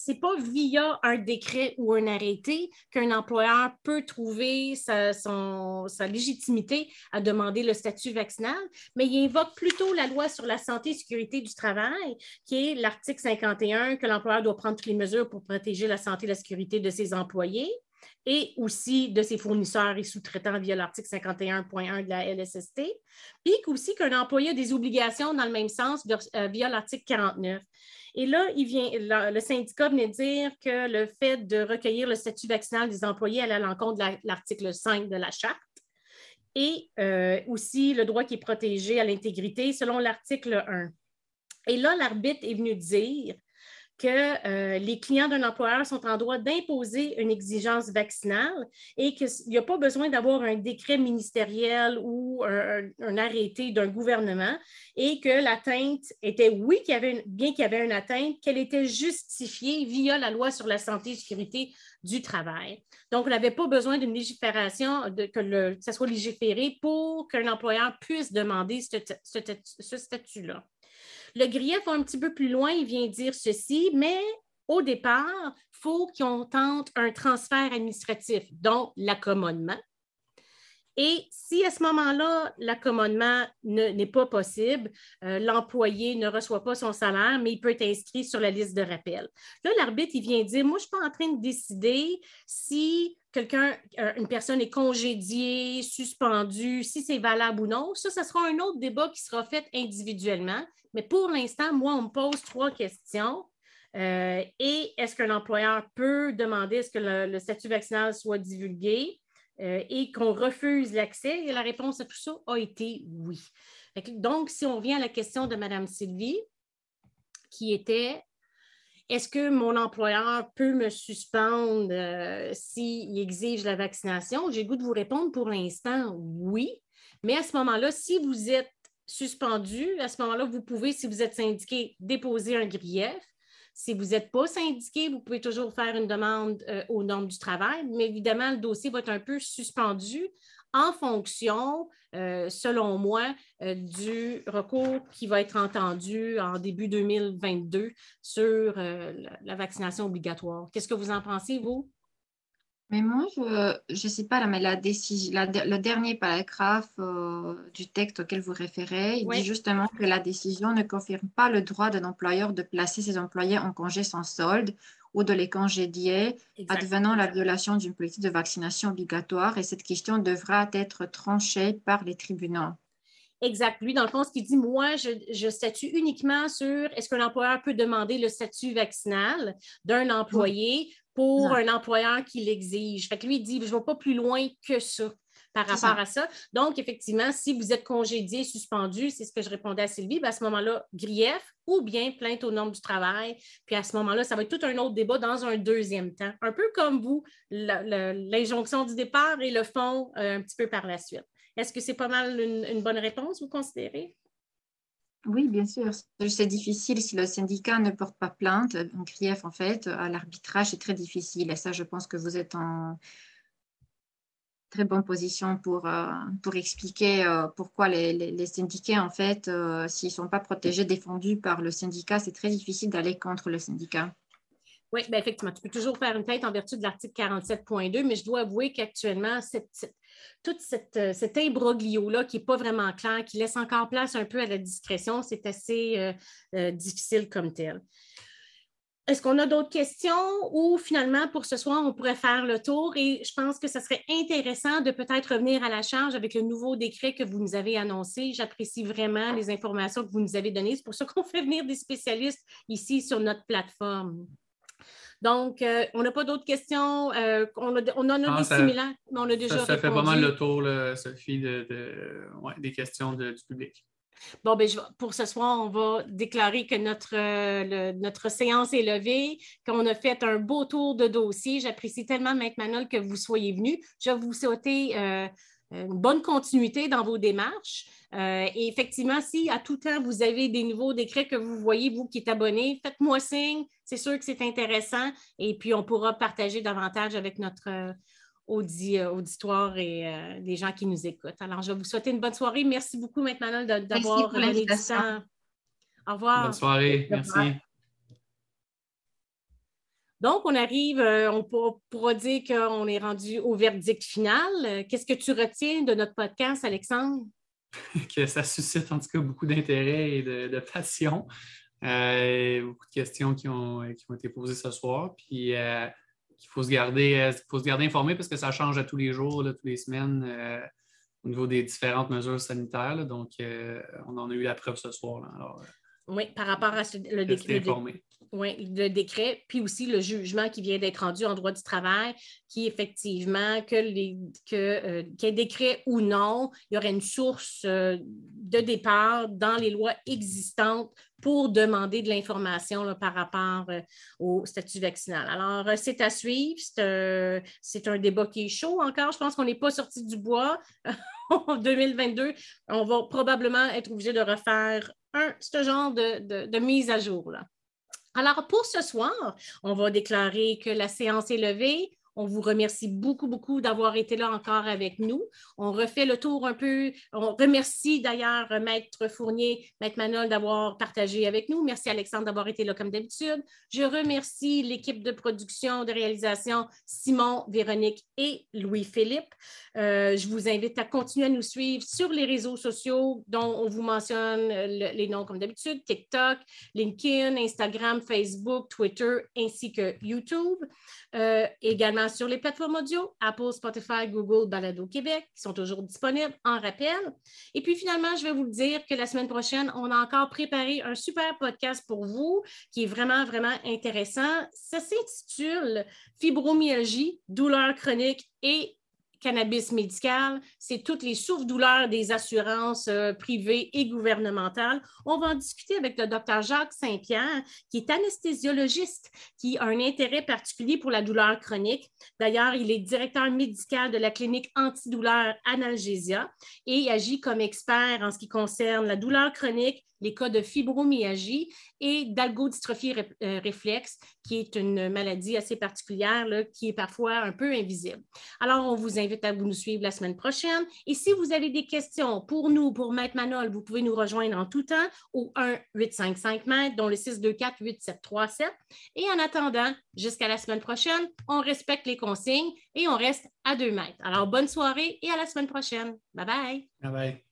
ce n'est pas via un décret ou un arrêté qu'un employeur peut trouver sa, sa, légitimité à demander le statut vaccinal, mais il invoque plutôt la loi sur la santé et sécurité du travail, qui est l'article 51, que l'employeur doit prendre toutes les mesures pour protéger la santé et la sécurité de ses employés et aussi de ses fournisseurs et sous-traitants via l'article 51.1 de la LSST, puis aussi qu'un employé a des obligations dans le même sens euh, via l'article 49. Et là, il vient, le syndicat venait dire que le fait de recueillir le statut vaccinal des employés allait à l'encontre de l'article 5 de la charte et euh, aussi le droit qui est protégé à l'intégrité selon l'article 1. Et là, l'arbitre est venu dire que euh, les clients d'un employeur sont en droit d'imposer une exigence vaccinale et qu'il n'y a pas besoin d'avoir un décret ministériel ou un, arrêté d'un gouvernement et que l'atteinte était, oui, qu'il y avait bien qu'il y avait une atteinte, qu'elle était justifiée via la loi sur la santé et sécurité du travail. Donc, on n'avait pas besoin d'une légifération, que le, ça soit légiféré pour qu'un employeur puisse demander ce statut-là. Le grief un petit peu plus loin, il vient dire ceci, mais au départ, il faut qu'on tente un transfert administratif, dont l'accommodement. Et si à ce moment-là, l'accommodement n'est pas possible, euh, l'employé ne reçoit pas son salaire, mais il peut être inscrit sur la liste de rappel. Là, l'arbitre, il vient dire, moi, je ne suis pas en train de décider si quelqu'un, euh, une personne est congédiée, suspendue, si c'est valable ou non. Ça, ce sera un autre débat qui sera fait individuellement. Mais pour l'instant, moi, on me pose trois questions. Euh, et est-ce qu'un employeur peut demander est-ce que le, statut vaccinal soit divulgué euh, et qu'on refuse l'accès? Et la réponse à tout ça a été oui. Donc, si on vient à la question de Mme Sylvie, qui était est-ce que mon employeur peut me suspendre euh, s'il exige la vaccination? J'ai goût de vous répondre pour l'instant oui. Mais à ce moment-là, si vous êtes suspendu, à ce moment-là, vous pouvez, si vous êtes syndiqué, déposer un grief. Si vous n'êtes pas syndiqué, vous pouvez toujours faire une demande euh, aux normes du travail, mais évidemment, le dossier va être un peu suspendu en fonction, euh, selon moi, euh, du recours qui va être entendu en début 2022 sur la, vaccination obligatoire. Qu'est-ce que vous en pensez, vous? Mais moi, je ne sais pas, mais la décision, le dernier paragraphe euh, du texte auquel vous référez, il dit justement que la décision ne confirme pas le droit d'un employeur de placer ses employés en congé sans solde ou de les congédier, advenant la violation d'une politique de vaccination obligatoire. Et cette question devra être tranchée par les tribunaux. Exact. Lui, dans le fond, ce qu'il dit, moi, je, je statue uniquement sur est-ce qu'un employeur peut demander le statut vaccinal d'un employé pour un employeur qui l'exige. Fait que lui, il dit, je ne vais pas plus loin que ça par rapport à ça. Donc, effectivement, si vous êtes congédié, suspendu, c'est ce que je répondais à Sylvie, ben, à ce moment-là, grief ou bien plainte aux normes du travail. Puis à ce moment-là, ça va être tout un autre débat dans un deuxième temps. Un peu comme vous, l'injonction du départ et le fond euh, un petit peu par la suite. Est-ce que c'est pas mal une bonne réponse, vous considérez? Oui, bien sûr. C'est difficile si le syndicat ne porte pas plainte. Un grief, en fait, à l'arbitrage, c'est très difficile. Et ça, je pense que vous êtes en très bonne position pour, euh, pour expliquer euh, pourquoi les, les, syndiqués, en fait, euh, s'ils ne sont pas protégés, défendus par le syndicat, c'est très difficile d'aller contre le syndicat. Oui, bien effectivement, tu peux toujours faire une tête en vertu de l'article 47.2, mais je dois avouer qu'actuellement, cette, tout cette, cet imbroglio-là qui n'est pas vraiment clair, qui laisse encore place un peu à la discrétion, c'est assez difficile comme tel. Est-ce qu'on a d'autres questions ou finalement, pour ce soir, on pourrait faire le tour? Et je pense que ce serait intéressant de peut-être revenir à la charge avec le nouveau décret que vous nous avez annoncé. J'apprécie vraiment les informations que vous nous avez données. C'est pour ça qu'on fait venir des spécialistes ici sur notre plateforme. Donc, euh, on n'a pas d'autres questions. Euh, on, en a des similaires, mais on a déjà Ça, ça fait pas mal le tour, Sophie, de, des questions du public. Bon, ben, pour ce soir, on va déclarer que notre, euh, notre séance est levée, qu'on a fait un beau tour de dossier. J'apprécie tellement, Maître Manol, que vous soyez venu. Je vais vous souhaiter euh, une bonne continuité dans vos démarches. Euh, et effectivement, si à tout temps vous avez des nouveaux décrets que vous voyez, vous qui êtes abonné, faites-moi signe. C'est sûr que c'est intéressant. Et puis, on pourra partager davantage avec notre euh, auditoire et euh, les gens qui nous écoutent. Alors, je vais vous souhaiter une bonne soirée. Merci beaucoup, maintenant, d'avoir donné du temps. Au revoir. Bonne soirée. Merci. Donc, on arrive, euh, on pourra, dire qu'on est rendu au verdict final. Qu'est-ce que tu retiens de notre podcast, Alexandre? que ça suscite en tout cas beaucoup d'intérêt et de, passion. beaucoup de questions qui ont, qui ont, été posées ce soir. Puis, il faut se garder, euh, faut se garder informé parce que ça change à tous les jours, là, toutes les semaines, euh, au niveau des différentes mesures sanitaires. donc, euh, on en a eu la preuve ce soir. oui, par rapport à le décret. Oui, le décret, puis aussi le jugement qui vient d'être rendu en droit du travail, qui effectivement, que ait décret ou non, il y aurait une source de départ dans les lois existantes pour demander de l'information par rapport euh, au statut vaccinal. Alors, euh, c'est à suivre. C'est un, débat qui est chaud encore. Je pense qu'on n'est pas sorti du bois en 2022. On va probablement être obligé de refaire un, ce genre de, de mise à jour. Là. Alors, pour ce soir, on va déclarer que la séance est levée. On vous remercie beaucoup, beaucoup d'avoir été là encore avec nous. On refait le tour un peu. On remercie d'ailleurs Maître Fournier, Maître Manol d'avoir partagé avec nous. Merci Alexandre d'avoir été là comme d'habitude. Je remercie l'équipe de production, de réalisation, Simon, Véronique et Louis-Philippe. Euh, je vous invite à continuer à nous suivre sur les réseaux sociaux dont on vous mentionne les noms comme d'habitude, TikTok, LinkedIn, Instagram, Facebook, Twitter ainsi que YouTube. Euh, également sur les plateformes audio, Apple, Spotify, Google, Balado Québec, qui sont toujours disponibles en rappel. Et puis finalement, je vais vous dire que la semaine prochaine, on a encore préparé un super podcast pour vous qui est vraiment, vraiment intéressant. Ça s'intitule Fibromyalgie, douleur chronique et cannabis médical, c'est toutes les souffres-douleurs des assurances euh, privées et gouvernementales. On va en discuter avec le docteur Jacques Saint-Pierre, qui est anestésiologiste, qui a un intérêt particulier pour la douleur chronique. D'ailleurs, il est directeur médical de la clinique antidouleur Analgésia et agit comme expert en ce qui concerne la douleur chronique, les cas de fibromyalgie et d'algodystrophie euh, réflexe, qui est une maladie assez particulière qui est parfois un peu invisible. Alors, on vous invite à vous nous suivre la semaine prochaine. Et si vous avez des questions pour nous, pour Maître Manol, vous pouvez nous rejoindre en tout temps au 1-855 mètres, dont le 624-8737. Et en attendant, jusqu'à la semaine prochaine, on respecte les consignes et on reste à 2 mètres. Alors, bonne soirée et à la semaine prochaine. Bye bye. Bye bye.